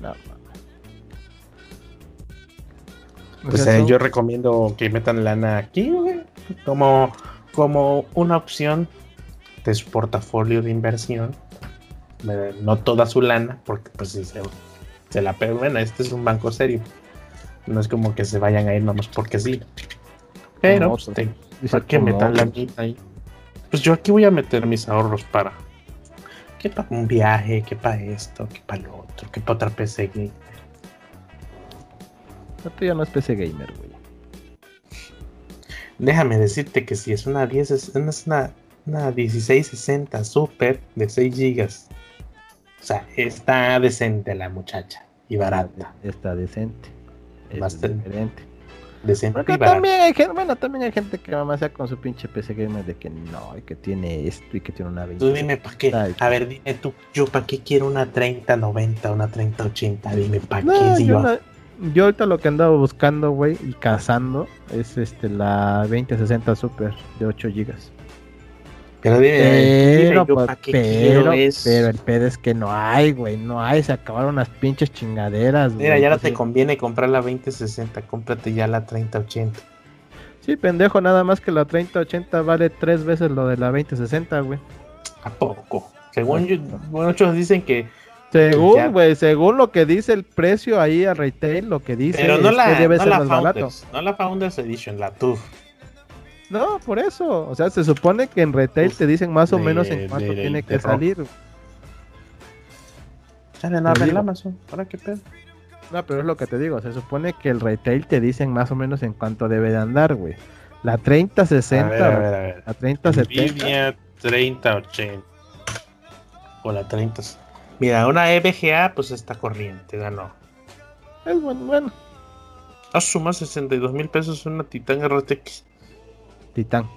No, mames. Pues eh, yo recomiendo que metan lana aquí, güey, como, como una opción de su portafolio de inversión. No toda su lana, porque pues si se, se la pegan, bueno, este es un banco serio. No es como que se vayan a ir nomás porque sí. Pero, Como pues, te- ¿para metan otros. lanita ahí? Pues yo aquí voy a meter mis ahorros para. Que para un viaje, que para esto, que para lo otro, que para otra PC game. Esto ya no es PC gamer, güey. Déjame decirte que si es una 10, es es una, una 1660 Super de 6 GB. O sea, está decente la muchacha y barata. Está decente. Es Bastante. diferente. Decente Porque y barata. también hay gente, bueno, también hay gente que mamá sea con su pinche PC gamer de que no, y que tiene esto y que tiene una 20. Tú dime para qué. Ay. A ver, dime tú, yo para qué quiero una 3090, una 3080. Dime para No, qué. Si yo ahorita lo que andaba buscando, güey, y cazando es este la 2060 Super de 8 GB. Pero Pero, yo pues, qué pero, el pedo es que no hay, güey, no hay, se acabaron las pinches chingaderas, Mira, güey, ya no entonces- te conviene comprar la 2060, cómprate ya la 3080. Sí, pendejo, nada más que la 3080 vale tres veces lo de la 2060, güey. ¿A poco? Según yo, muchos dicen que. Según, güey, según lo que dice el precio ahí a retail, lo que dice Pero no es la, que debe no ser la más barato. Founders, no la Founders Edition, la TUF. No, por eso. O sea, se supone que en retail Uf, te dicen más o de- menos en cuánto de- tiene de que rock. salir. Sale digo. Amazon. ¿Para qué pedo? No, pero es lo que te digo. Se supone que el retail te dicen más o menos en cuánto debe de andar, güey. La 3060, A ver, a ver, a ver. la 3070. Nvidia 3080. O la 30. Mira, una EVGA, pues está corriente, ganó. Es bueno, bueno. Ah, suma 62 mil pesos una Titan RTX. Titán.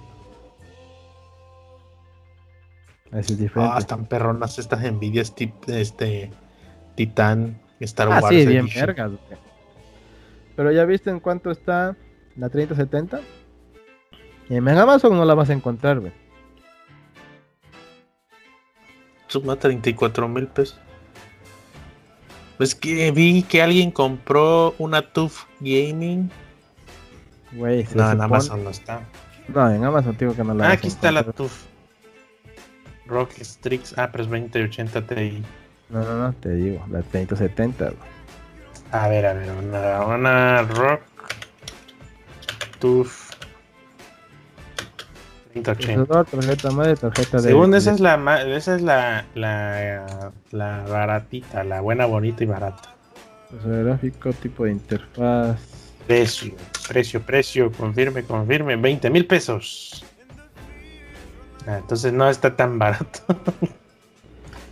Es diferente. Ah, están perronas estas Nvidias tip, este Titan Star Ah, Wars. sí, bien vergas. Pero ya viste en cuánto está la 3070. Y en Amazon no la vas a encontrar, güey. Suma 34 mil pesos. Es que vi que alguien compró una TUF Gaming. Güey, No, en supone- Amazon no está. No, en Amazon digo que no la Ah, aquí está la. TUF. Rock Strix. Ah, pero es 2080 Ti. No, no, no, te digo, la 3070, güey. A ver, a ver, una, una Rock TUF 3080. Procesador, tarjeta madre, tarjeta de. Según esa es la esa es la, la, la baratita, la buena, bonita y barata. Procesador gráfico, tipo de interfaz. Precio, precio, precio, confirme, confirme, 20 mil pesos. Ah, entonces no está tan barato.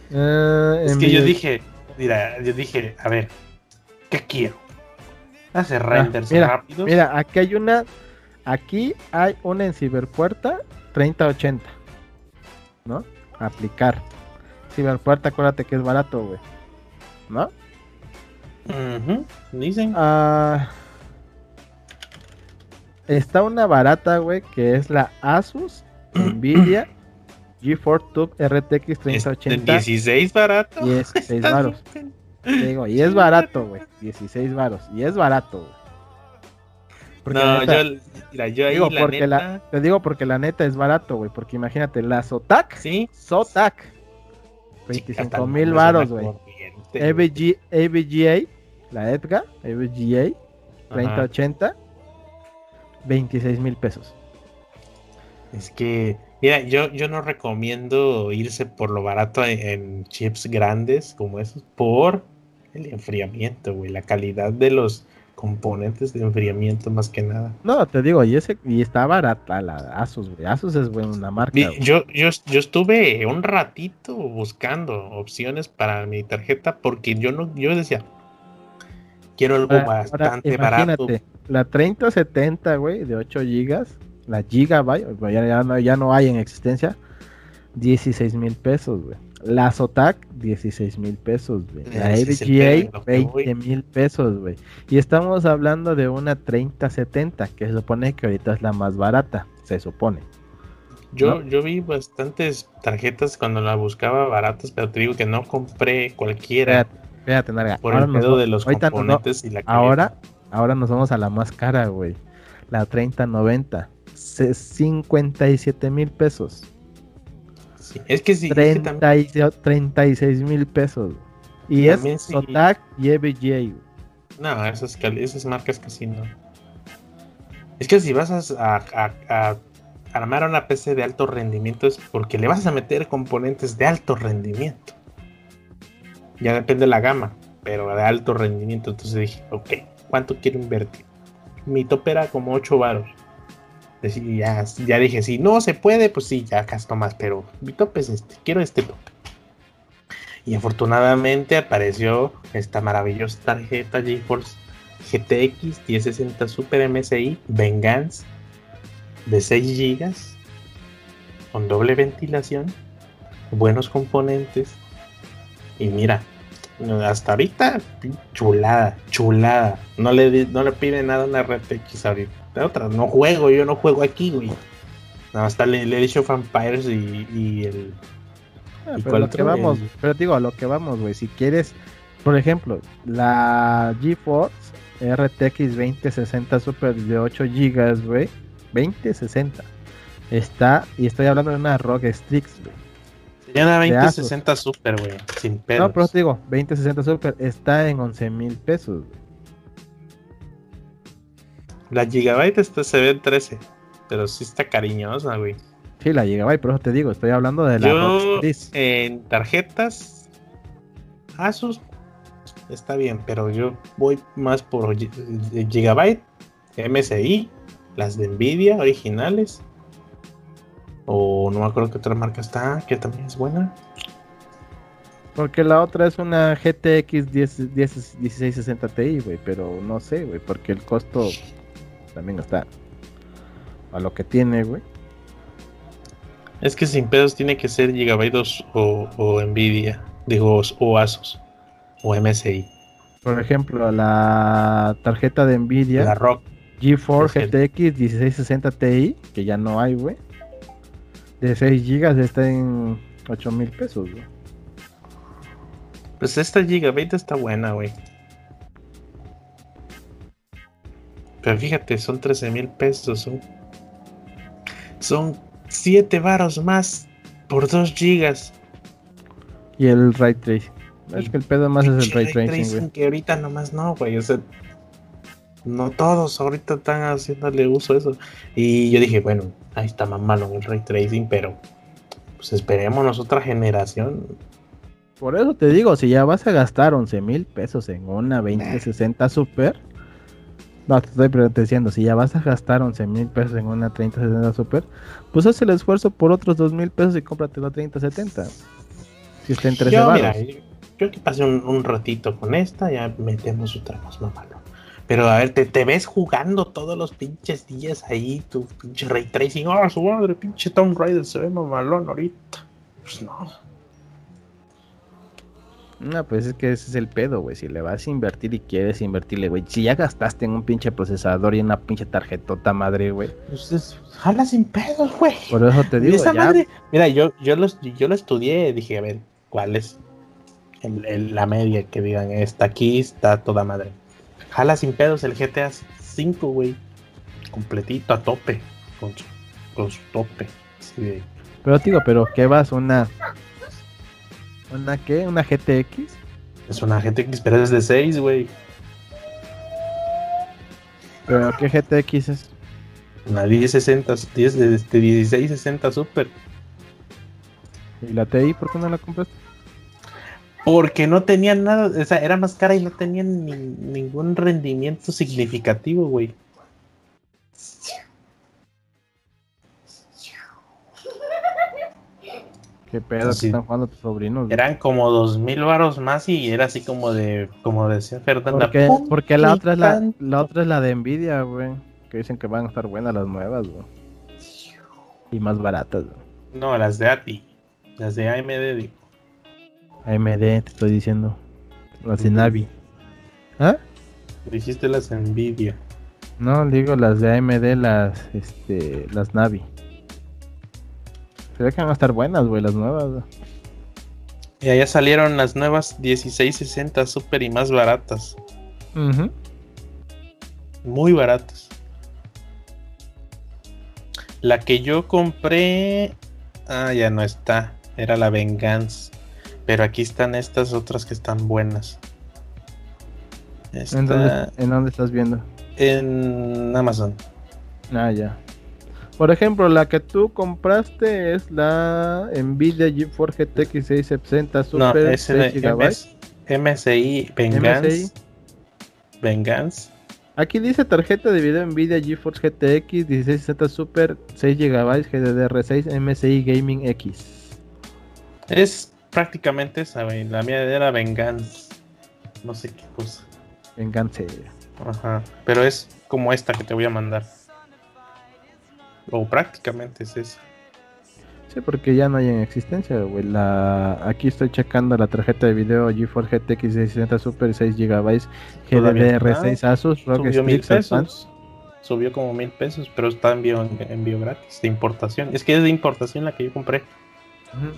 Eh, es que yo dije, mira, yo dije, a ver, ¿qué quiero? Hace Ah, renders mira, rápidos. Mira, aquí hay una. Aquí hay una en Ciberpuerta 3080. ¿No? Aplicar. Ciberpuerta, acuérdate que es barato, güey. ¿No? Ujú, Dicen. Ah, está una barata, güey, que es la Asus Nvidia GeForce Tube RTX Este, 3080. 16 barato. 16 Está varos. digo, y es barato, güey. 16 varos. Y es barato, güey. Porque No, neta- yo, mira, yo ahí digo, la porque neta, la, te digo porque la neta es barato, güey. Porque imagínate, la Zotac, sí, Zotac, hasta 25 el mil varos, güey. AVG, AVGA, la Edga, AVGA, Ajá. 3080, 26 mil pesos. Es que, mira, yo, yo no recomiendo irse por lo barato en, en chips grandes como esos por el enfriamiento, güey, la calidad de los componentes de enfriamiento más que nada. No, te digo, y ese y está barata la Asus, güey. Asus es buena marca. Yo, yo, yo estuve un ratito buscando opciones para mi tarjeta porque yo no, yo decía, quiero algo Ahora- ahora, bastante barato. la 3070, güey, de 8 gigas, la Gigabyte, ya, ya no, ya no hay en existencia, 16 mil pesos, güey. La Zotac, 16 mil pesos, güey. La voy. 20 mil pesos, güey. Y estamos hablando de una 3070, que se supone que ahorita es la más barata, se supone. Yo, ¿no? yo vi bastantes tarjetas cuando las buscaba baratas, pero te digo que no compré cualquiera Espérate, espérate, Narga. por Ahora el pedo de los componentes y la. Ahora, ahora nos vamos a la más cara, güey. La 3090. se- 57 mil pesos. Sí, Es que sí, es que también- 30 y- 36 mil pesos. Y También es sí. Zotac y güey. No, esas, esas marcas casi no. Es que si vas a, a- a- a armar una PC de alto rendimiento es porque le vas a meter componentes de alto rendimiento. Ya depende de la gama, pero de alto rendimiento. Entonces dije, ok, ¿cuánto quiero invertir? Mi tope era como 8 varos. Decí- Ya, ya dije, si no se puede, pues sí, ya gasto más, pero mi tope es este, quiero este tope. Y afortunadamente apareció esta maravillosa tarjeta GeForce GTX 1060 Super MSI Vengeance de 6 GB con doble ventilación, buenos componentes. Y mira, hasta ahorita chulada, chulada. No le, no le pide nada a una RTX ahorita. De otra, no juego, yo no juego aquí, güey. Nada, está el el Edition of Empires y, y el Ah, ¿Y pero lo que vamos, El- pero digo, a lo que vamos, güey. Si quieres, por ejemplo, la GeForce RTX 2060 Super de 8 GB, güey. 2060. Está, y estoy hablando de una ROG Strix, güey. Sería una De Asus. 2060 Super, güey. Sin pedos. No, pero te digo, 2060 Super está en 11 mil pesos. güey. La Gigabyte esta se ve en 13. Pero sí está cariñosa, güey. Sí, la Gigabyte, por eso te digo, estoy hablando de la Yo en tarjetas Asus está bien, pero yo voy más por Gi- Gigabyte, MSI, las de Nvidia originales. O no me acuerdo qué otra marca está, que también es buena. Porque la otra es una GTX 10, 10 1660 Ti, güey, pero no sé, güey, porque el costo también está a lo que tiene, güey. Es que sin pedos tiene que ser Gigabyte o, o, Nvidia, digo, o Asus, o MSI. Por ejemplo, la tarjeta de Nvidia La Rock. GeForce GTX 1660 Ti, que ya no hay, güey. De 6 GB está en 8 mil pesos, güey. Pues esta Gigabyte está buena, güey. Pero fíjate, son 13 mil pesos. Son, son 7 varos más por 2 gigas. Y el Ray Tracing. Es que el pedo más es el Pinche Ray Tracing, güey. Que ahorita nomás no, güey. O sea, no todos ahorita están haciéndole uso a eso. Y yo dije, bueno, ahí está más malo el ray tracing, pero pues esperémonos otra generación. Por eso te digo, si ya vas a gastar 11 mil pesos en una 2060 Super. No, te estoy diciendo, si ya vas a gastar 11 mil pesos en una 3060 Super, pues haz el esfuerzo por otros 2 mil pesos y cómprate la 3070. Si está en 13 Yo, mira, yo que pasé un, un ratito con esta, ya metemos otra más malo. Pero a ver, te, te ves jugando todos los pinches días ahí, tu pinche ray tracing. ¡Ah, su madre! Pinche Tomb Raider se ve mamalón ahorita. Pues no. No, pues es que ese es el pedo, güey. Si le vas a invertir y quieres invertirle, güey. Si ya gastaste en un pinche procesador y en una pinche tarjetota madre, güey. Pues es- jala sin pedos, güey. Por eso te digo, esa ya. madre, mira, yo, yo, lo, yo lo estudié, dije, a ver, ¿cuál es el- el- la media que digan? Está aquí, está toda madre. Jala sin pedos el GTA 5, güey. Completito, a tope. Con su, con su tope. de- Pero te digo, pero ¿qué vas? ¿Una. ¿Una qué? ¿Una GTX? es una GTX, pero es de 6, güey. ¿Pero qué GTX es? Una 1060, 10, de, de 1660 Super. ¿Y la TI por qué no la compraste? Porque no tenían nada, o sea, era más cara y no tenían ni- ningún rendimiento significativo, güey. ¿Qué pedo Sí. que están jugando tus sobrinos? güey? Eran como dos mil varos más y era así como de, como decía Fernanda. Porque, porque la otra es la, la otra es la de Nvidia, güey. Que dicen que van a estar buenas las nuevas, güey. Y más baratas, güey. No, las de ATI. Las de AMD, digo. AMD, te estoy diciendo. Las de Navi. ¿Ah? Dijiste las Nvidia. No, digo las de AMD, las, este, las Navi. Ve que van a estar buenas, güey, las nuevas. Y allá salieron las nuevas 1660 Super y más baratas. Ujú. Muy baratas. La que yo compré. Ah, ya no está. Era la Vengeance. Pero aquí están estas otras que están buenas. Está ¿En, dónde, ¿En dónde estás viendo? en Amazon. Ah, ya. Por ejemplo, la que tú compraste es la Nvidia GeForce GTX 660 No, Super es en 6 GB. MS MSI Vengeance. MSI. Vengeance. Aquí dice tarjeta de video Nvidia GeForce GTX 1660 Super 6 GB GDDR6 MSI Gaming X. Es prácticamente esa, güey. La mía era Vengeance. No sé qué cosa. Venganse. Ajá. Pero es como esta que te voy a mandar. O prácticamente es esa. Sí, porque ya no hay en existencia, güey. La... Aquí estoy checando la tarjeta de video GeForce GTX 660 Super 6 GB Todavía GDDR6 está. Asus ROG Subió mil Advanced. pesos. Subió como mil pesos, pero está envío, envío gratis de importación. Es que es de importación la que yo compré. Ujú.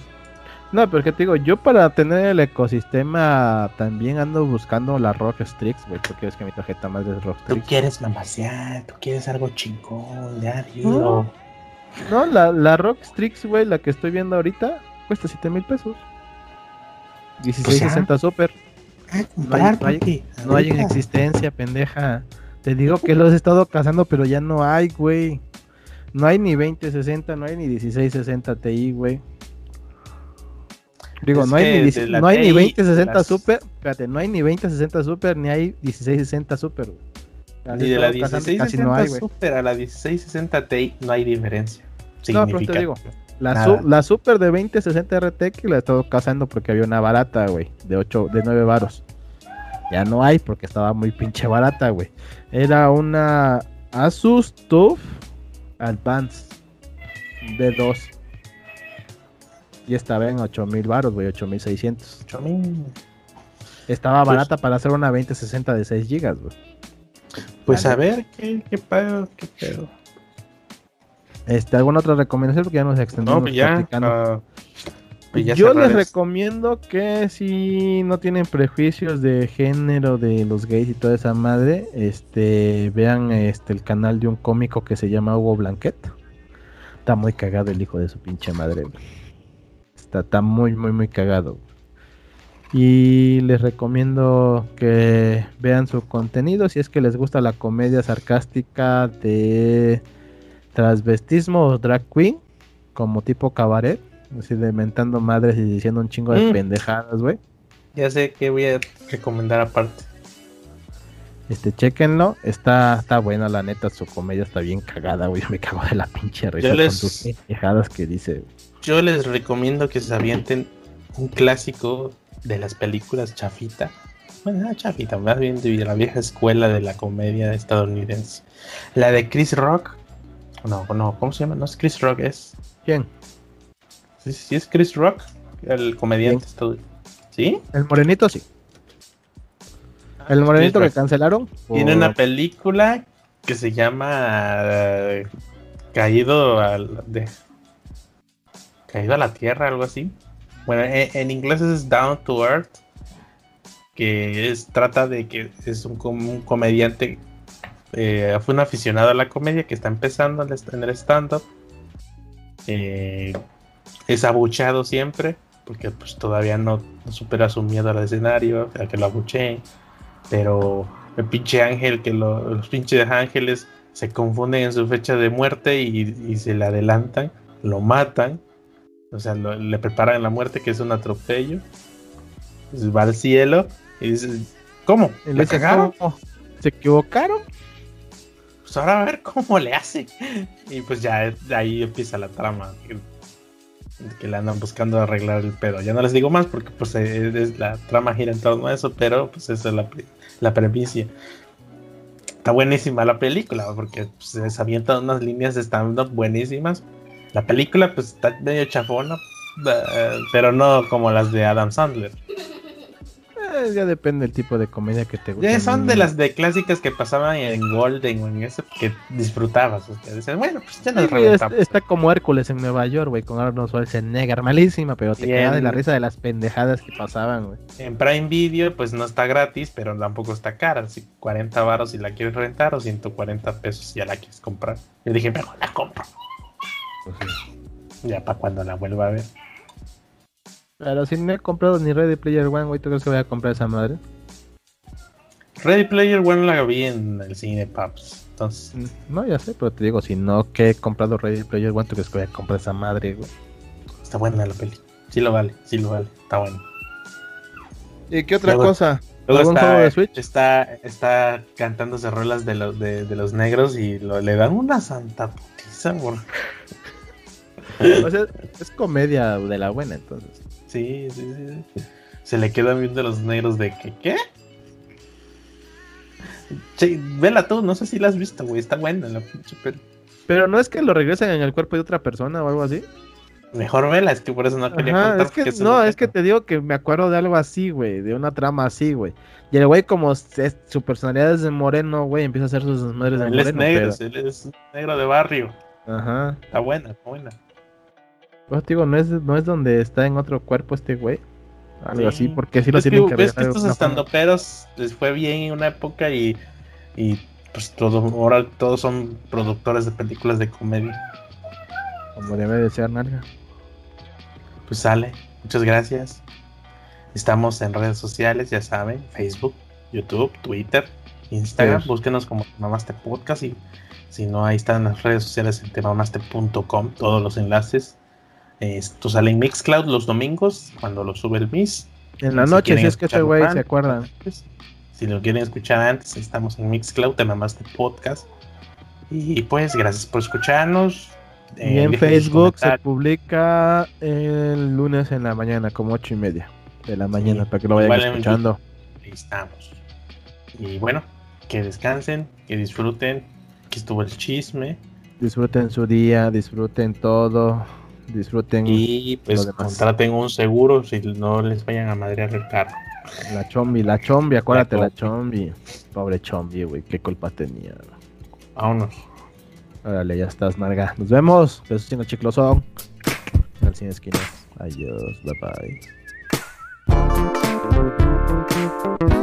No, pero que te digo, yo para tener el ecosistema también ando buscando la Rock Strix, güey, porque es que mi tarjeta madre es Rock Tú quieres mamasear, tú quieres algo chingón, ya, No. No, la, la Rock Strix, güey, la que estoy viendo ahorita, cuesta 7 mil pesos. 1660 Super. Ah, comprar, no hay- No hay en ahorita. existencia, pendeja. Te digo que los he estado cazando, pero ya no hay, güey. No hay ni 2060, no hay ni 1660 Ti, güey. Digo, no hay, ni, de 10 la no hay ni TI, 2060 las- Super. Espérate, no hay ni 2060 Super, ni hay 1660 Super, güey. Y de la estado cazando, 1660 casi no hay. Super a la 1660 Ti no hay diferencia. No, pero te digo, La, su- la Super de 2060 RTX la he estado cazando porque había una barata, güey, de 8, de 9 varos. Ya no hay porque estaba muy pinche barata, güey. Era una Asus TUF Advance D2. Y estaba en 8000 varos, güey, 8600. 8000. Estaba Pues- barata para hacer una 2060 de 6 GB, güey. Pues Vale. a ver, ¿qué, qué pedo? ¿Qué pedo? Este, ¿Alguna otra recomendación? Porque ya nos extendimos No, pues ya. ah, pues ya Yo les recomiendo que si no tienen prejuicios de género de los gays y toda esa madre, este vean este el canal de un cómico que se llama Hugo Blanquet. Está muy cagado el hijo de su pinche madre. güey. Está, está muy, muy, muy cagado. Y les recomiendo que vean su contenido si es que les gusta la comedia sarcástica de transvestismo o drag queen, como tipo cabaret, así de mentando madres y diciendo un chingo de Mm. pendejadas, güey. Ya sé que voy a recomendar aparte. Este, chequenlo, está, está buena la neta, su comedia está bien cagada, güey. Me cago de la pinche risa les- con sus pendejadas que dice. Yo les recomiendo que se avienten un clásico de las películas chafita. Bueno, no chafita, más bien de la vieja escuela de la comedia estadounidense. La de Chris Rock. No, no, ¿cómo se llama? No es Chris Rock, es. ¿Quién? Sí, sí es Chris Rock, el comediante estadounidense. ¿Sí? El morenito sí. El morenito que Chris Rock. cancelaron. Tiene por- una película que se llama eh, Caído al de Caído a la Tierra, algo así. Bueno, en, en inglés es Down to Earth, que trata de que es un, com- un comediante, eh, fue un aficionado a la comedia que está empezando en el stand-up. Eh, es abucheado siempre, porque pues todavía no, supera su miedo al escenario, a que lo abucheen. Pero el pinche ángel, que lo- los pinches ángeles se confunden en su fecha de muerte y se le adelantan, lo matan, o sea, lo- le preparan la muerte, que es un atropello. Pues va al cielo y dice, ¿cómo? le ¿Le dice, cagaron? "¿Cómo? ¿Se equivocaron? Pues ahora a ver cómo le hace. Y pues ya de ahí empieza la trama. Que, que le andan buscando arreglar el pedo. Ya no les digo más porque pues eh, es- la trama gira en torno a eso, pero pues esa es la, la premisa. Está buenísima la película porque pues, se avientan unas líneas de stand-up buenísimas. La película pues está medio chafona, eh, pero no como las de Adam Sandler. Eh, ya depende del tipo de comedia que te guste. Ya son de Mm. las de clásicas que pasaban en Golden o en ese que disfrutabas. O sea, decías, bueno, pues ya nos Sí, está como Hércules en Nueva York, güey, con Arnold Schwarzenegger, malísima, pero te queda de la risa de las pendejadas que pasaban, güey. En Prime Video, pues no está gratis, pero tampoco está cara. Así 40 baros si la quieres rentar o 140 pesos si ya la quieres comprar. Yo dije, mejor la compro. Ya para cuando la vuelva a ver. Pero si no he comprado ni Ready Player One, güey, ¿tú crees que voy a comprar esa madre? Ready Player One la vi en el cine, paps. Entonces, No, ya sé, pero te digo, si no que he comprado Ready Player One, ¿tú crees que voy a comprar esa madre, güey? está buena la peli. Sí lo vale, sí lo vale. Está bueno. ¿Y qué otra Luego- cosa? Luego ¿Algún está, juego de Switch? está, está cantándose rolas de los, de, de los negros y lo- le dan una santa putiza. por- O sea, es comedia de la buena, entonces. Sí, sí, sí. Se le quedan viendo los negros de que, ¿qué? Che, vela tú, no sé si la has visto, güey. Está buena la pinche peli. Pero no es que lo regresen en el cuerpo de otra persona o algo así. Mejor vela, es que por eso no quería Ajá, contar. es que, no, es que te digo que me acuerdo de algo así, güey, de una trama así, güey. Y el güey, como es- su personalidad es de moreno, güey, empieza a hacer sus desmadres de Él es moreno. negro, pero- él es negro de barrio. Ajá. Está buena, está buena. Pues digo, no es, no es donde está en otro cuerpo este güey. Algo Sí. así, porque sí lo Es tienen que ves estos estandoperos les fue bien en una época y, y pues todo, ahora todos son productores de películas de comedia. Como debe de ser, nalga. Pues sale, muchas gracias. Estamos en redes sociales, ya saben, Facebook, YouTube, Twitter, Instagram. Sí. Búsquenos como Mamaste Podcast y si no, ahí están las redes sociales en temamaste.com, todos los enlaces. Esto sale en Mixcloud los domingos cuando lo sube el Miss. En la Si noche, si es que escucharlo güey se acuerdan. pues, Si lo quieren escuchar antes, estamos en Mixcloud, te mamaste podcast. Y pues, gracias por escucharnos. Y Eh, en Facebook se publica el lunes en la mañana, como ocho y media de la mañana, Sí. para que lo vayan escuchando. Ahí estamos. Y bueno, que descansen, que disfruten. Aquí estuvo el chisme. Disfruten su día, disfruten todo, disfruten Y pues contraten un seguro si no les vayan a madrear el carro. la chombi, la chombi, acuérdate, la, La chombi. Pobre chombi, güey, qué culpa tenía. Vámonos. Órale, ya estás, Marga. Nos vemos. Besos el chiclosón. Al cine esquinas. Adiós, bye bye.